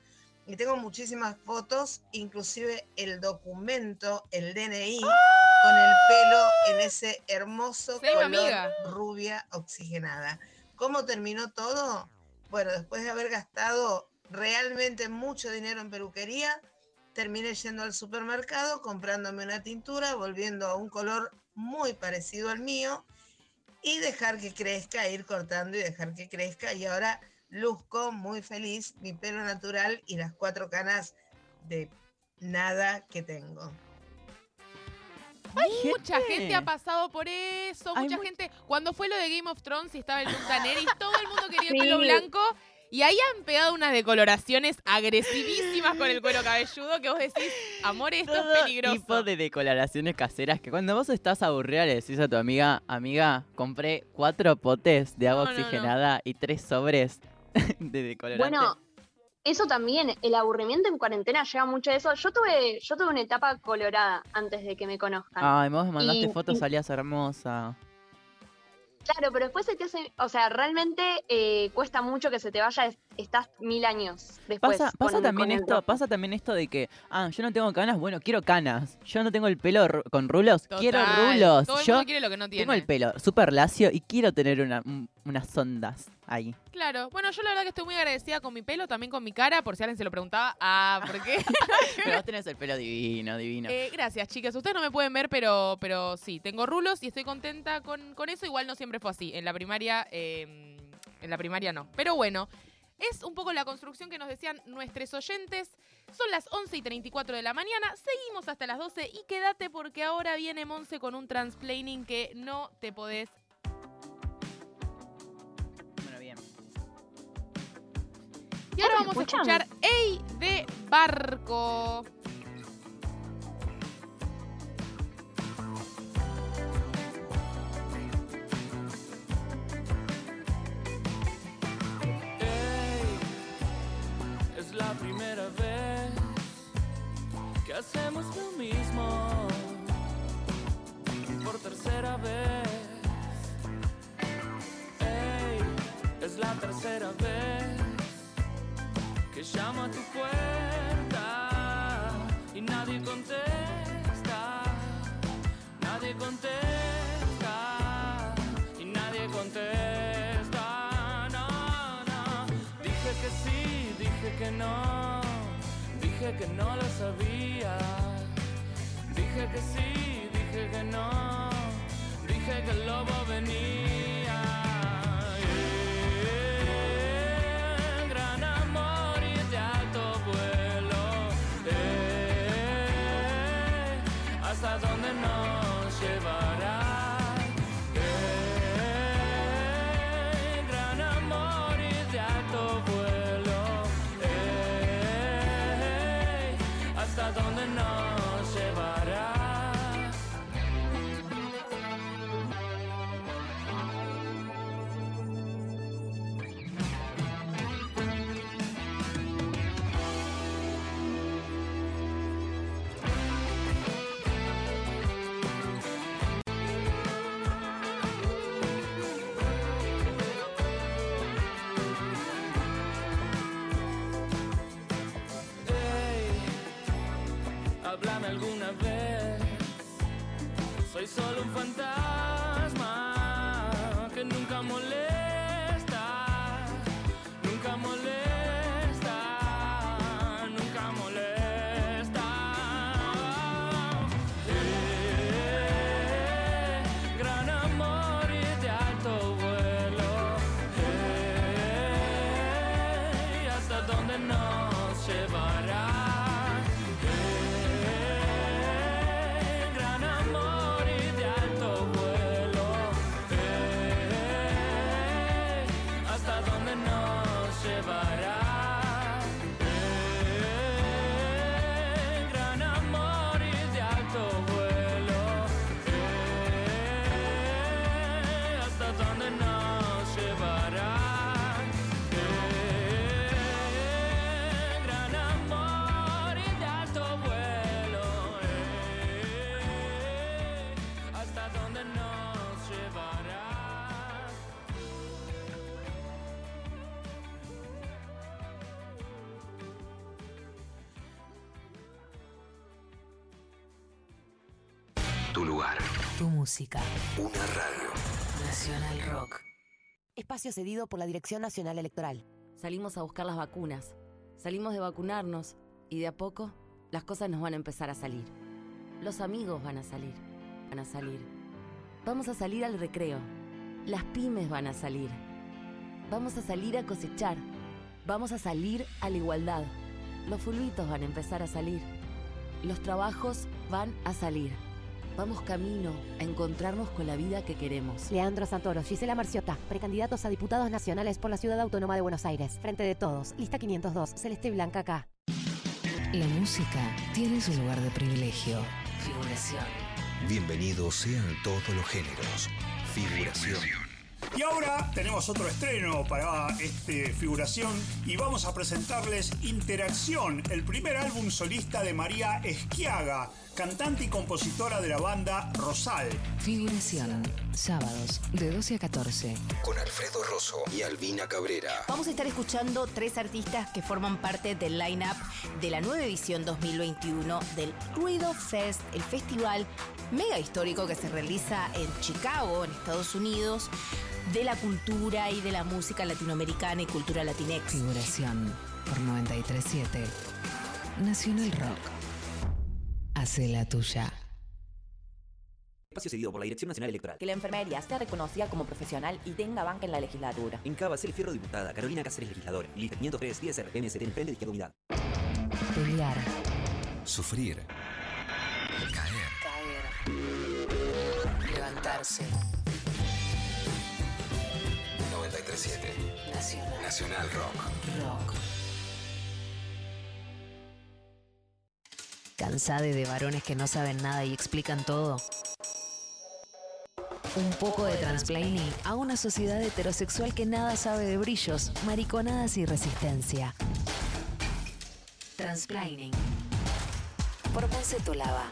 y tengo muchísimas fotos, inclusive el documento, el DNI, con el pelo en ese hermoso color amiga. rubia oxigenada. ¿Cómo terminó todo? Bueno, después de haber gastado realmente mucho dinero en peluquería, terminé yendo al supermercado, comprándome una tintura, volviendo a un color muy parecido al mío y dejar que crezca, ir cortando y dejar que crezca. Y ahora luzco muy feliz mi pelo natural y las cuatro canas de nada que tengo. Mucha gente ha pasado por eso, Hay mucha mu- gente. Cuando fue lo de Game of Thrones y estaba el Daenerys, todo el mundo quería el pelo Sí. blanco. Y ahí han pegado unas decoloraciones agresivísimas con el cuero cabelludo que vos decís, amor, esto Todo es peligroso. tipo de decoloraciones caseras que cuando vos estás aburrida le decís a tu amiga, amiga, compré cuatro potes de agua No, no, no. oxigenada y tres sobres de decolorante. Bueno, eso también, el aburrimiento en cuarentena lleva mucho a eso. Yo tuve, yo tuve una etapa colorada antes de que me conozcan. Ay, vos me mandaste Y- fotos, salías hermosa. Claro, pero después se te hace, o sea, realmente eh, cuesta mucho que se te vaya, es- estás mil años después. Pasa, pasa también con el esto, pasa también esto de que, ah, yo no tengo canas, bueno, quiero canas. Yo no tengo el pelo con rulos, quiero rulos. Todo el yo mundo quiere lo que no tiene. tengo el pelo súper lacio y quiero tener una, un- unas ondas ahí. Claro, bueno, yo la verdad que estoy muy agradecida con mi pelo, también con mi cara, por si alguien se lo preguntaba. Ah, ¿por qué? Pero vos tenés el pelo divino, divino. Eh, gracias, chicas. Ustedes no me pueden ver, pero, pero sí, tengo rulos y estoy contenta con, con eso. Igual no siempre fue así. En la primaria, eh, en la primaria no. Pero bueno, es un poco la construcción que nos decían nuestros oyentes. Son las 11 y 34 de la mañana. Seguimos hasta las 12 y quédate porque ahora viene Monse con un transplaining que no te podés. Y ahora ¿Me vamos a escuchar Ey de Barco. Ey, es la primera vez que hacemos lo mismo por tercera vez. Ey, es la tercera vez que llamo a tu puerta y nadie contesta, nadie contesta y nadie contesta. No, no, dije que sí, dije que no, dije que no lo sabía. Dije que sí, dije que no, dije que el lobo venía. Hasta dónde Soy solo un fantasma Tu lugar. Tu música. Una radio. Nacional Rock. Espacio cedido por la Dirección Nacional Electoral. Salimos a buscar las vacunas. Salimos de vacunarnos y de a poco las cosas nos van a empezar a salir. Los amigos van a salir. Van a salir. Vamos a salir al recreo. Las pymes van a salir. Vamos a salir a cosechar. Vamos a salir a la igualdad. Los fulbitos van a empezar a salir. Los trabajos van a salir. Vamos camino a encontrarnos con la vida que queremos. Leandro Santoro, Gisela Marciota, precandidatos a diputados nacionales por la Ciudad Autónoma de Buenos Aires. Frente de todos, lista 502, Celeste Blanca acá. La música tiene su lugar de privilegio. Figuración. Bienvenidos sean todos los géneros. Figuración. Y ahora tenemos otro estreno para este figuración y vamos a presentarles Interacción, el primer álbum solista de María Esquiaga, cantante y compositora de la banda Rosal. Figuración. Sábados de 12 a 14. Con Alfredo Rosso y Albina Cabrera. Vamos a estar escuchando tres artistas que forman parte del line-up de la nueva edición 2021 del Ruido Fest, el festival mega histórico que se realiza en Chicago, en Estados Unidos, de la cultura y de la música latinoamericana y cultura latinex. Figuración por 937. Nacional Rock. Hace la tuya. Espacio cedido por la Dirección Nacional Electoral. Que la enfermería sea reconocida como profesional y tenga banca en la legislatura. Incaba Cel Fierro Diputada, Carolina Cáceres Legisladora. Lista 503 10 RPMST en Frente de Izquierda Unidad. Pelear. Sufrir. Caer. Levantarse. 937. Nacional. Nacional Rock. Rock. ¿Cansade de varones que no saben nada y explican todo? Un poco de transplaining a una sociedad heterosexual que nada sabe de brillos, mariconadas y resistencia. Transplaining. Por Monse Tolava.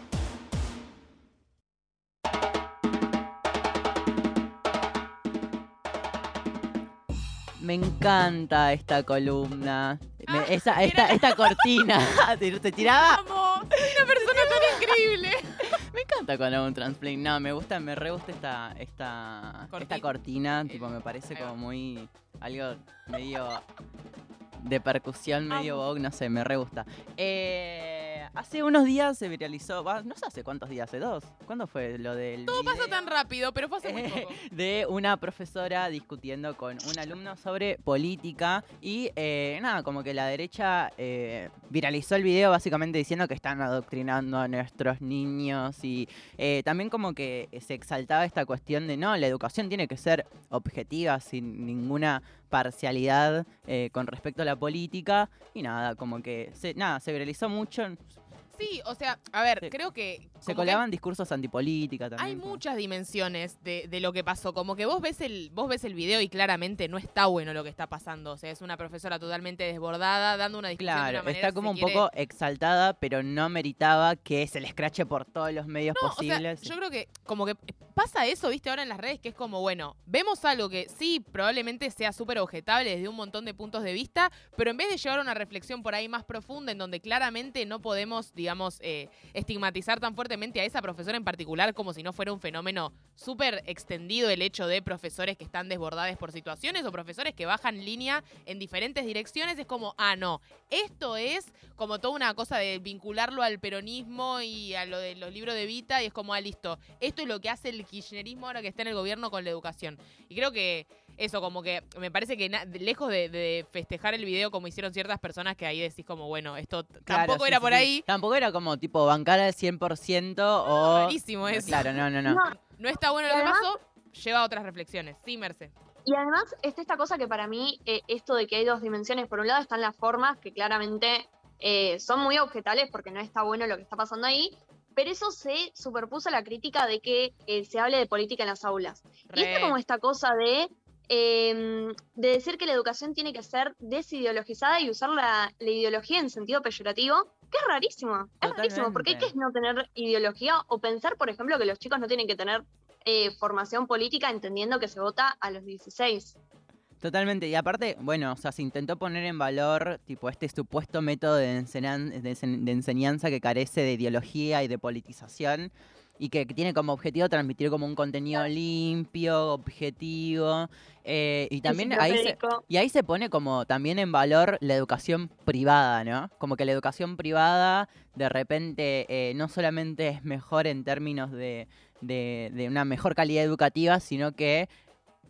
Me encanta esta columna. Me- Ah, esa, esta, esta cortina. ¿Te, te tiraba? Una persona tan increíble. Me encanta cuando hago un transplay. No, me gusta, me re gusta esta, esta, esta cortina. Tipo, me parece como muy. algo medio. de percusión, medio vogue, no sé, me re gusta. Eh, hace unos días se viralizó. va, no sé hace cuántos días, hace dos. ¿Cuándo fue lo del. Todo pasa tan rápido, pero fue hace muy poco. de una profesora discutiendo con un alumno sobre política y eh, nada, como que la derecha eh, viralizó el video básicamente diciendo que están adoctrinando a nuestros niños y eh, también como que se exaltaba esta cuestión de no, la educación tiene que ser objetiva, sin ninguna parcialidad eh, con respecto a la política y nada, como que se, nada, se viralizó mucho, Sí, o sea, a ver, creo que. se que coleaban discursos antipolítica también. Hay como- muchas dimensiones de, de lo que pasó. Como que vos ves el, vos ves el video y claramente no está bueno lo que está pasando. O sea, es una profesora totalmente desbordada, dando una discusión de Claro, una manera, está como un quiere- poco exaltada, pero no meritaba que se le escrache por todos los medios No, o sea, posibles. yo creo que como que pasa eso, viste, ahora en las redes, que es como, bueno, vemos algo que sí, probablemente sea súper objetable desde un montón de puntos de vista, pero en vez de llevar una reflexión por ahí más profunda, en donde claramente no podemos, digamos, eh, estigmatizar tan fuertemente a esa profesora en particular como si no fuera un fenómeno súper extendido el hecho de profesores que están desbordados por situaciones o profesores que bajan línea en diferentes direcciones, es como, ah, no, esto es como toda una cosa de vincularlo al peronismo y a lo de los libros de Vita y es como, ah, listo, esto es lo que hace el kirchnerismo ahora que está en el gobierno con la educación. Y creo que eso, como que me parece que lejos de, de festejar el video como hicieron ciertas personas que ahí decís como, bueno, esto Claro, tampoco sí, era sí, por sí. ahí. Tampoco era como tipo bancar al 100% o... rarísimo eso. Claro, no, no, no. No está bueno lo que pasó, lleva a otras reflexiones. Sí, Merce. Y además está esta cosa que para mí, eh, esto de que hay dos dimensiones, por un lado están las formas que claramente eh, son muy objetables porque no está bueno lo que está pasando ahí, pero eso se superpuso a la crítica de que eh, se hable de política en las aulas. Y está Re. como esta cosa de, eh, de decir que la educación tiene que ser desideologizada y usar la, la ideología en sentido peyorativo, que es rarísimo, es rarísimo, porque ¿qué es no tener ideología o pensar, por ejemplo, que los chicos no tienen que tener eh, formación política entendiendo que se vota a los 16. Totalmente. Y aparte, bueno, o sea, se intentó poner en valor tipo este supuesto método de, enseñan- de ense- de enseñanza que carece de ideología y de politización y que tiene como objetivo transmitir como un contenido limpio, objetivo. eh, y también ahí se, y ahí se pone como también en valor la educación privada, ¿no? Como que la educación privada de repente eh, no solamente es mejor en términos de, de- de una mejor calidad educativa, sino que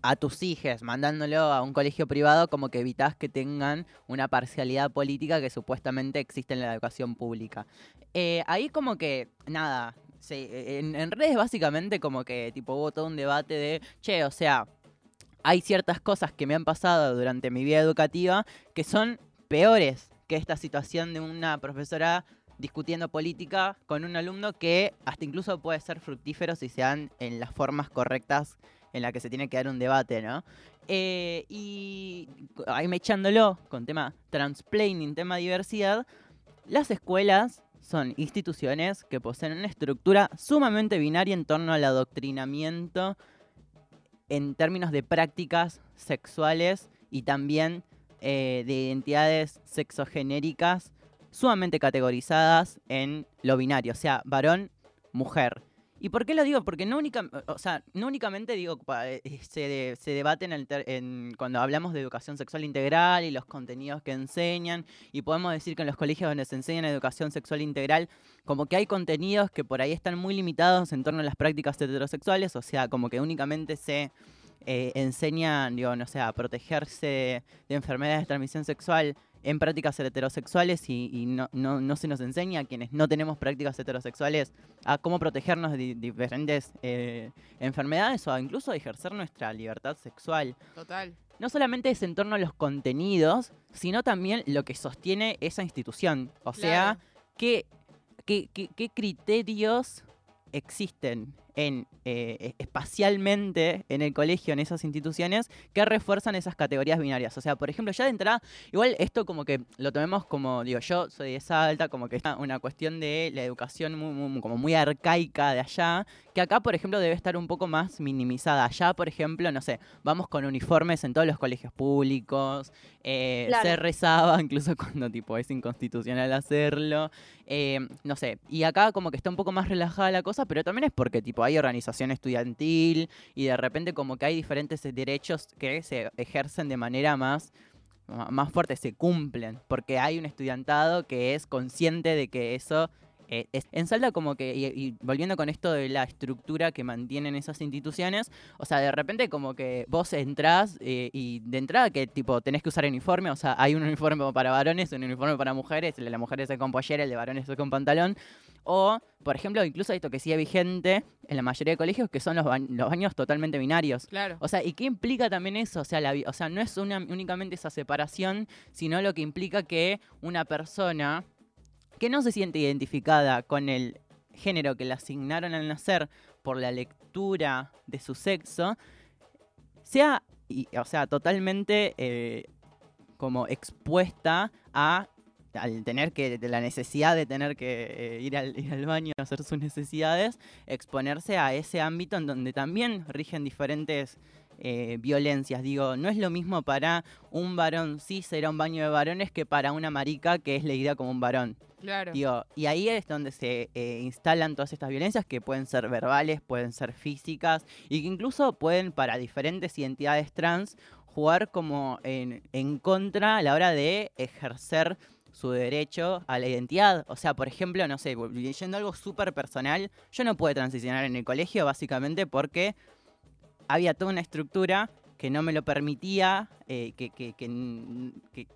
a tus hijos, mandándolo a un colegio privado, como que evitas que tengan una parcialidad política que supuestamente existe en la educación pública. Eh, ahí como que, nada, en, en redes básicamente como que tipo hubo todo un debate de, che, o sea, hay ciertas cosas que me han pasado durante mi vida educativa que son peores que esta situación de una profesora discutiendo política con un alumno que hasta incluso puede ser fructífero si se dan en las formas correctas en las que se tiene que dar un debate, ¿no? Eh, y ahí me echándolo con tema transplaining, tema diversidad, las escuelas son instituciones que poseen una estructura sumamente binaria en torno al adoctrinamiento en términos de prácticas sexuales y también eh, de identidades sexogenéricas sumamente categorizadas en lo binario, o sea, varón, mujer. ¿Y por qué lo digo? Porque no, única, o sea, no únicamente digo, pa- eh, se, se debate en el ter- en- cuando hablamos de educación sexual integral y los contenidos que enseñan, y podemos decir que en los colegios donde se enseña educación sexual integral, como que hay contenidos que por ahí están muy limitados en torno a las prácticas heterosexuales, o sea, como que únicamente se eh, enseñan, digo, no sé, a protegerse de enfermedades de transmisión sexual en prácticas heterosexuales y, y no, no, no se nos enseña a quienes no tenemos prácticas heterosexuales a cómo protegernos de di- diferentes eh, enfermedades o a incluso ejercer nuestra libertad sexual. Total. No solamente es en torno a los contenidos, sino también lo que sostiene esa institución. O sea, Claro. qué, qué- qué- qué criterios existen en, eh, espacialmente en el colegio, en esas instituciones, que refuerzan esas categorías binarias. O sea, por ejemplo, ya de entrada, igual esto como que lo tomemos como, digo, yo soy de Salta, como que es una cuestión de la educación muy, muy- como muy arcaica de allá, que acá, por ejemplo, debe estar un poco más minimizada. Allá, por ejemplo, no sé, vamos con uniformes en todos los colegios públicos, eh, Claro. se rezaba incluso cuando tipo es inconstitucional hacerlo. Eh, no sé, y acá como que está un poco más relajada la cosa, pero también es porque tipo hay organización estudiantil y de repente como que hay diferentes derechos que se ejercen de manera más más fuerte, se cumplen, porque hay un estudiantado que es consciente de que eso eh, es, en Salta como que, y, y volviendo con esto de la estructura que mantienen esas instituciones, o sea, de repente como que vos entrás eh, y de entrada que tipo tenés que usar uniforme, o sea, hay un uniforme para varones, un uniforme para mujeres, el de las mujeres es con pollera, el de varones es con pantalón, o, por ejemplo, incluso esto que sigue vigente en la mayoría de colegios, que son los, ba- los baños totalmente binarios. Claro. O sea, ¿y qué implica también eso? O sea, la, o sea no es una, únicamente esa separación, sino lo que implica que una persona que no se siente identificada con el género que le asignaron al nacer por la lectura de su sexo, sea, o sea, totalmente eh, como expuesta a al tener que, la necesidad de tener que eh, ir, al, ir al baño a hacer sus necesidades, exponerse a ese ámbito en donde también rigen diferentes eh, violencias. Digo, no es lo mismo para un varón cis ir a un baño de varones que para una marica que es leída como un varón. Claro. Digo, y ahí es donde se eh, instalan todas estas violencias que pueden ser verbales, pueden ser físicas y que incluso pueden para diferentes identidades trans jugar como en, en contra a la hora de ejercer su derecho a la identidad. O sea, por ejemplo, no sé, leyendo algo súper personal, yo no pude transicionar en el colegio básicamente porque había toda una estructura que no me lo permitía, eh, que, que-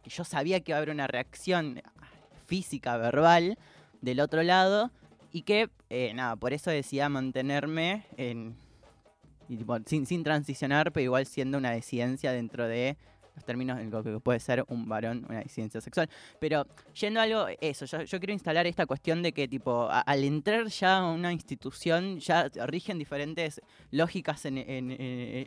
yo sabía que iba a haber una reacción física, verbal, del otro lado, y que, eh, nada, por eso decía mantenerme en, sin, sin transicionar, pero igual siendo una disidencia dentro de los términos en lo que puede ser un varón, una disidencia sexual. Pero yendo a algo, eso, yo, quiero instalar esta cuestión de que, tipo, al entrar ya a una institución, ya rigen diferentes lógicas en-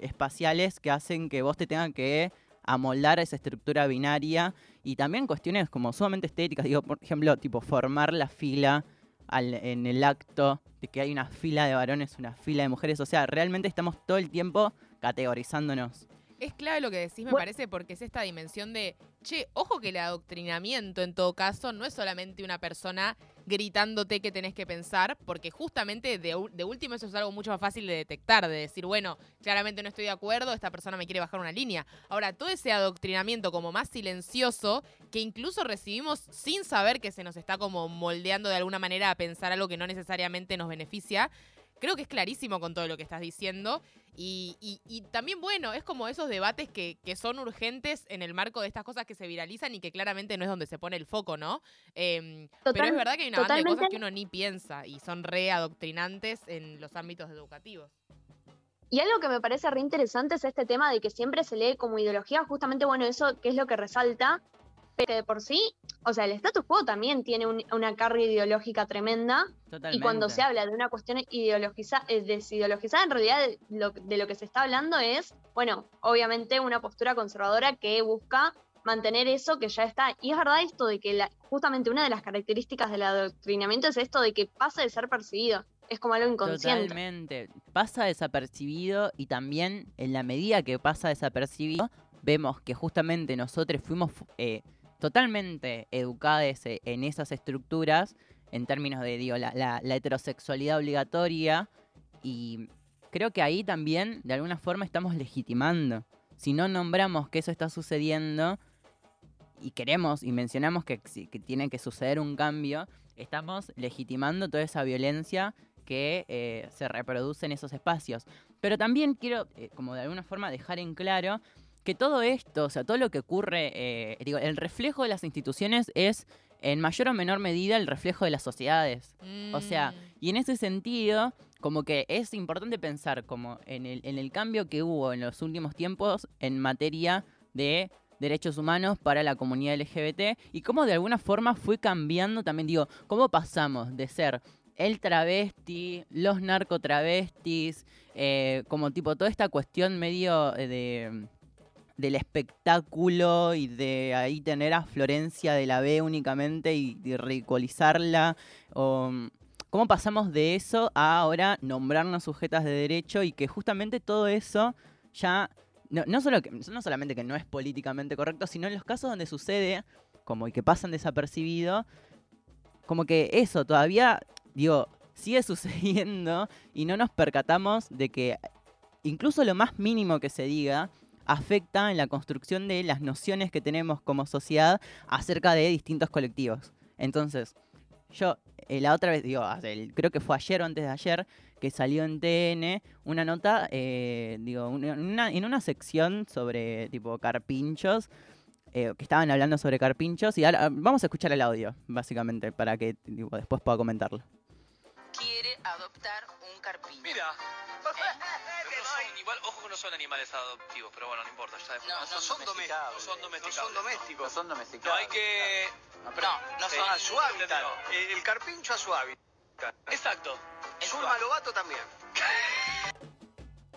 espaciales que hacen que vos te tengan que amoldar a esa estructura binaria y también cuestiones como sumamente estéticas, digo, por ejemplo, tipo formar la fila al- en el acto de que hay una fila de varones, una fila de mujeres, o sea, realmente estamos todo el tiempo categorizándonos. Es clave lo que decís, me parece, porque es esta dimensión de, che, ojo que el adoctrinamiento en todo caso no es solamente una persona gritándote que tenés que pensar, porque justamente de, de último eso es algo mucho más fácil de detectar, de decir, bueno, claramente no estoy de acuerdo, esta persona me quiere bajar una línea. Ahora, todo ese adoctrinamiento como más silencioso, que incluso recibimos sin saber que se nos está como moldeando de alguna manera a pensar algo que no necesariamente nos beneficia, creo que es clarísimo con todo lo que estás diciendo. Y, y- y también, bueno, es como esos debates que, que son urgentes en el marco de estas cosas que se viralizan y que claramente no es donde se pone el foco, ¿no? Em, pero es verdad que hay una banda de cosas que uno ni piensa y son re adoctrinantes en los ámbitos educativos. Y algo que me parece re interesante es este tema de que siempre se lee como ideología, justamente, bueno, eso que es lo que resalta, pero de por sí, o sea, el status quo también tiene un- una carga ideológica tremenda. Y cuando se habla de una cuestión ideologiza, eh, desideologizada, en realidad de lo, de lo que se está hablando es, bueno, obviamente una postura conservadora que busca mantener eso que ya está. Y es verdad esto de que la- justamente una de las características del adoctrinamiento es esto de que pasa de ser percibido. Es como algo inconsciente. Totalmente. Pasa desapercibido y también en la medida que pasa desapercibido, vemos que justamente nosotros fuimos fu- eh, totalmente educados eh, en esas estructuras en términos de la, heterosexualidad obligatoria y creo que ahí también de alguna forma estamos legitimando. Si no nombramos que eso está sucediendo y queremos y mencionamos que tiene que suceder un cambio, estamos legitimando toda esa violencia que eh, se reproduce en esos espacios. Pero también quiero, eh, como de alguna forma, dejar en claro que todo esto, o sea, todo lo que ocurre, eh, digo, el reflejo de las instituciones es en mayor o menor medida el reflejo de las sociedades. O sea, y en ese sentido, como que es importante pensar como en el, en el cambio que hubo en los últimos tiempos en materia de derechos humanos para la comunidad LGBT y cómo de alguna forma fue cambiando también, digo, cómo pasamos de ser el travesti, los narcotravestis, eh, como tipo toda esta cuestión medio eh, de del espectáculo y de ahí tener a Florencia de la B únicamente y, ridiculizarla. O, ¿Cómo pasamos de eso a ahora nombrarnos sujetas de derecho y que justamente todo eso ya, no, no, solo que, no solamente que no es políticamente correcto, sino en los casos donde sucede, como y que pasan desapercibido, como que eso todavía, digo, sigue sucediendo y no nos percatamos de que incluso lo más mínimo que se diga afecta en la construcción de las nociones que tenemos como sociedad acerca de distintos colectivos. Entonces, yo eh, la otra vez, digo, el- creo que fue ayer o antes de ayer, que salió en TN una nota, eh, digo, en una sección sobre tipo carpinchos, eh, que estaban hablando sobre carpinchos, y ahora vamos a escuchar el audio, básicamente, para que después pueda comentarlo. Adoptar un carpincho. Mira. Pero no son, igual, ojo que no son animales adoptivos, pero bueno, no importa, ya. No, no son domesticados. No son domesticados. No son domésticos. No son domesticados. No hay que. No, no son a su hábitat. El carpincho a su hábitat. Exacto. Zulma Lobato también.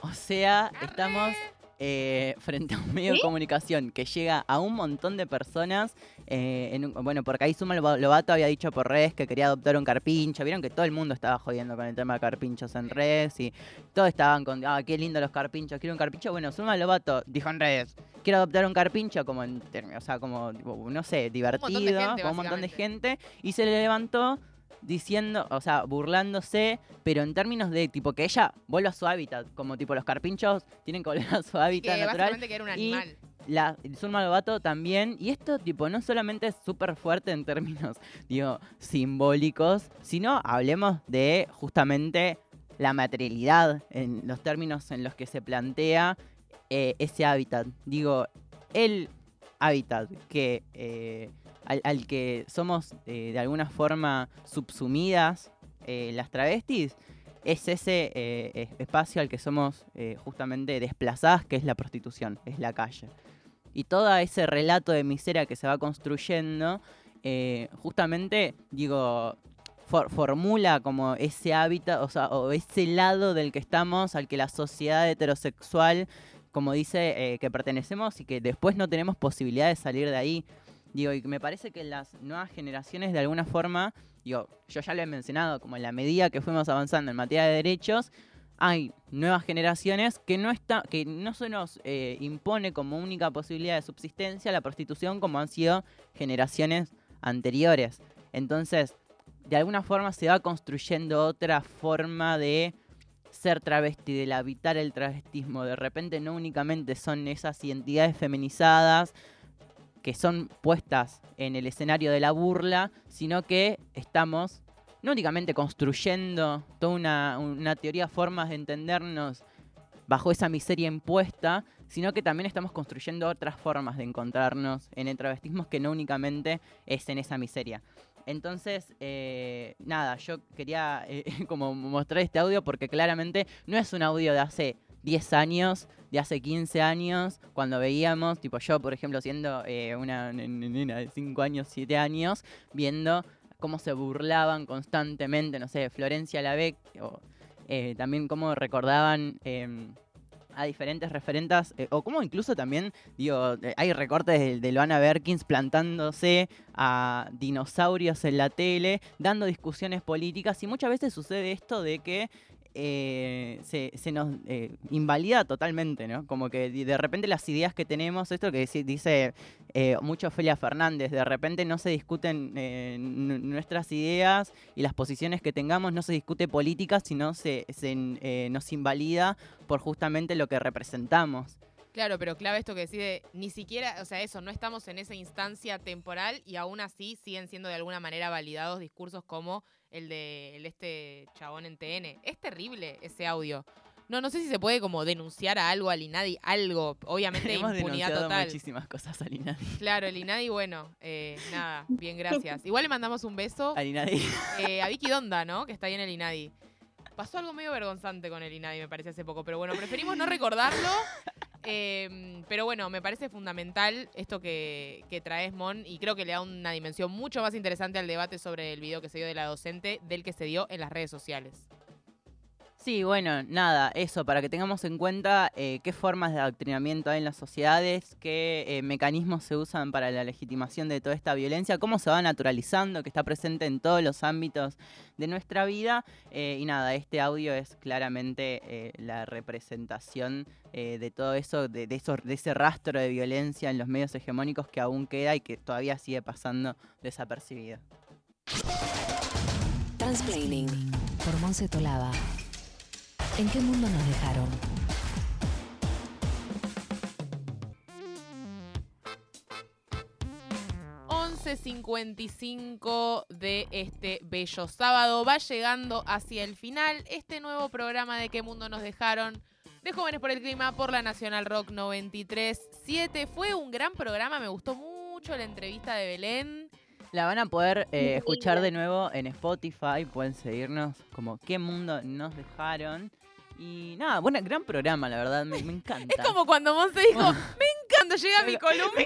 O sea, estamos eh, frente a un medio de comunicación que llega a un montón de personas. eh, en un- bueno, porque ahí Suma Loba- Lobato había dicho por redes que quería adoptar un carpincho. Vieron que todo el mundo estaba jodiendo con el tema de carpinchos en redes y todos estaban con, ah, qué lindo los carpinchos, quiero un carpincho. Bueno, Suma Lobato dijo en redes, quiero adoptar un carpincho como en términos, o sea, como, no sé, divertido, montón de gente, con un montón de gente. Y se le levantó diciendo, o sea, burlándose, pero en términos de tipo que ella vuelva a su hábitat, como tipo los carpinchos tienen que volver a su hábitat Que natural. básicamente que era un y animal. la Zulma Lobato también, y esto tipo no solamente es súper fuerte en términos, digo, simbólicos, sino hablemos de justamente la materialidad en los términos en los que se plantea eh, ese hábitat. Digo, el hábitat que eh, al, que somos eh, de alguna forma subsumidas eh, las travestis es ese eh, es- espacio al que somos justamente desplazadas, que es la prostitución, es la calle. Y todo ese relato de miseria que se va construyendo, justamente, digo, for- formula como ese hábitat, o sea, o ese lado del que estamos, al que la sociedad heterosexual, como dice, que pertenecemos y que después no tenemos posibilidad de salir de ahí. Digo, y me parece que las nuevas generaciones de alguna forma, digo, yo ya lo he mencionado, como en la medida que fuimos avanzando en materia de derechos, hay nuevas generaciones que no está, que no se nos eh, impone como única posibilidad de subsistencia la prostitución como han sido generaciones anteriores. Entonces, de alguna forma se va construyendo otra forma de ser travesti, del habitar el travestismo. De repente no únicamente son esas identidades feminizadas que son puestas en el escenario de la burla, sino que estamos no únicamente construyendo toda una, una teoría, formas de entendernos bajo esa miseria impuesta, sino que también estamos construyendo otras formas de encontrarnos en el travestismo que no únicamente es en esa miseria. Entonces, eh, nada, yo quería eh, como mostrar este audio porque claramente no es un audio de hace 10 años, de hace 15 años, cuando veíamos, tipo yo, por ejemplo, siendo eh, una nena de 5 años, 7 años, viendo cómo se burlaban constantemente, no sé, Florencia Lavec, o eh, también cómo recordaban em, a diferentes referentas, eh, o cómo incluso también, digo, eh, hay recortes de, de Loana Berkins plantándose a dinosaurios en la tele, dando discusiones políticas, y muchas veces sucede esto de que eh, se, se nos eh, invalida totalmente, ¿no? Como que de repente las ideas que tenemos, esto que dice, eh, mucho Ofelia Fernández, de repente no se discuten eh, nuestras ideas y las posiciones que tengamos, no se discute política, sino se, se, nos invalida por justamente lo que representamos. Claro, pero clave esto que decide, ni siquiera, o sea, eso, no estamos en esa instancia temporal y aún así siguen siendo de alguna manera validados discursos como el de el este chabón en TN. Es terrible ese audio. No, no sé si se puede como denunciar a algo, al INADI, algo, obviamente Hemos impunidad total. muchísimas cosas al INADI. Claro, el INADI, bueno, eh, nada, bien, gracias. Igual le mandamos un beso Al INADI. eh, a Vicky Donda, ¿no? Que está ahí en el INADI. Pasó algo medio vergonzante con el INADI, me parece, hace poco. Pero bueno, preferimos no recordarlo. Eh, pero bueno, me parece fundamental esto que, que traes, Mon, y creo que le da una dimensión mucho más interesante al debate sobre el video que se dio de la docente del que se dio en las redes sociales. Sí, bueno, nada, eso, para que tengamos en cuenta eh, qué formas de adoctrinamiento hay en las sociedades, qué eh, mecanismos se usan para la legitimación de toda esta violencia, cómo se va naturalizando, que está presente en todos los ámbitos de nuestra vida. eh, y nada, este audio es claramente la representación de todo eso, de, de, eso- de ese rastro de violencia en los medios hegemónicos que aún queda y que todavía sigue pasando desapercibido. Transplaining por Monse Tolaba. ¿En qué mundo nos dejaron? Once 11.55 de este bello sábado. Va llegando hacia el final este nuevo programa de ¿Qué mundo nos dejaron? De Jóvenes por el Clima por la Nacional Rock 93.7. Fue un gran programa, me gustó mucho la entrevista de Belén. La van a poder eh, escuchar de nuevo en Spotify, pueden seguirnos como qué mundo nos dejaron. Y nada, bueno, gran programa, la verdad, me, me encanta. Es como cuando Monse dijo, me encanta, llega mi columna.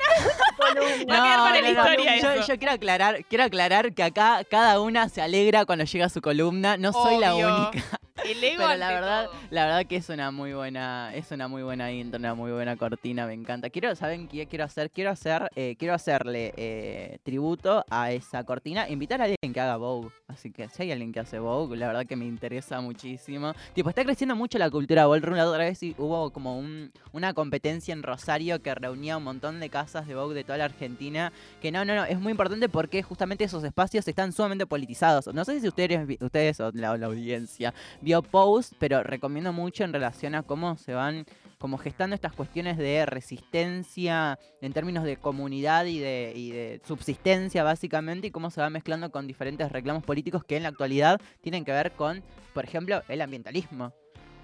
Va a quedar para la historia yo, eso. yo quiero aclarar, quiero aclarar que acá cada una se alegra cuando llega su columna, no soy la única. El ego Pero la verdad, todo. la verdad que es una muy buena, es una muy buena intro, una muy buena cortina, me encanta. Quiero, ¿saben qué quiero hacer? Quiero hacer, eh, quiero hacerle eh, tributo a esa cortina, invitar a alguien que haga Vogue. Así que si hay alguien que hace Vogue, la verdad que me interesa muchísimo. Tipo, está creciendo mucho la cultura ballroom. La otra vez sí hubo como un- una competencia en Rosario que reunía un montón de casas de Vogue de toda la Argentina. Que no, no, no, es muy importante porque justamente esos espacios están sumamente politizados. No sé si ustedes, ustedes o la, la audiencia vio post, pero recomiendo mucho en relación a cómo se van como gestando estas cuestiones de resistencia en términos de comunidad y de, y de subsistencia básicamente y cómo se va mezclando con diferentes reclamos políticos que en la actualidad tienen que ver con, por ejemplo, el ambientalismo.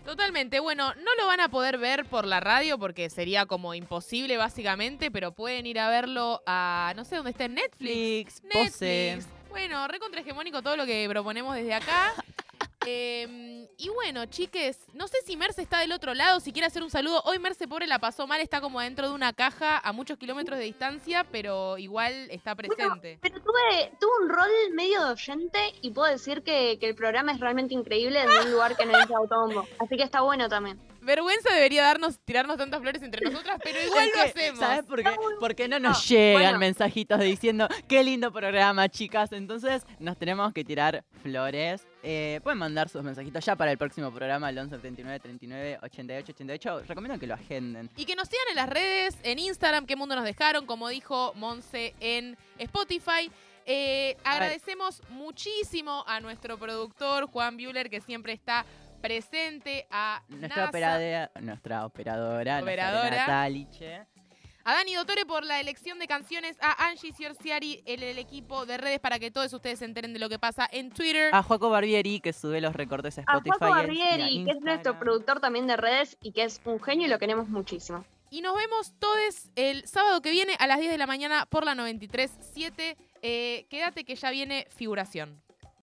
Totalmente, bueno, no lo van a poder ver por la radio porque sería como imposible básicamente, pero pueden ir a verlo a, no sé dónde está, en Netflix. Pose. Netflix. Bueno, recontra hegemónico todo lo que proponemos desde acá. Eh, y bueno, chiques, no sé si Merce está del otro lado, si quiere hacer un saludo. Hoy Merce pobre la pasó mal, está como dentro de una caja a muchos kilómetros de distancia, pero igual está presente. Pero tuve, tuve un rol medio de oyente y puedo decir que, que el programa es realmente increíble desde un lugar que no es autobombo. Así que está bueno también. Vergüenza debería darnos, tirarnos tantas flores entre nosotras, pero igual Es lo que, hacemos. ¿Sabes por qué? Porque no nos No, llegan bueno. mensajitos diciendo qué lindo programa, chicas. Entonces nos tenemos que tirar flores. Eh, pueden mandar sus mensajitos ya para el próximo programa, al 11 79 39 88 88. Recomiendo que lo agenden. Y que nos sigan en las redes, en Instagram, qué mundo nos dejaron, como dijo Monse en Spotify. Eh, agradecemos muchísimo a nuestro productor Juan Bueller, que siempre está presente, a Nuestra, NASA, operadora, nuestra operadora, Operadora. A Dani Dottore por la elección de canciones, a Angie Ciorciari, el, el equipo de redes para que todos ustedes se enteren de lo que pasa en Twitter. A Joaco Barbieri, que sube los recortes a A Spotify. Juaco a Barbieri, que es nuestro productor también de redes y que es un genio y lo queremos muchísimo. Y nos vemos todos el sábado que viene a las 10 de la mañana por la 93.7. Eh, quédate que ya viene figuración.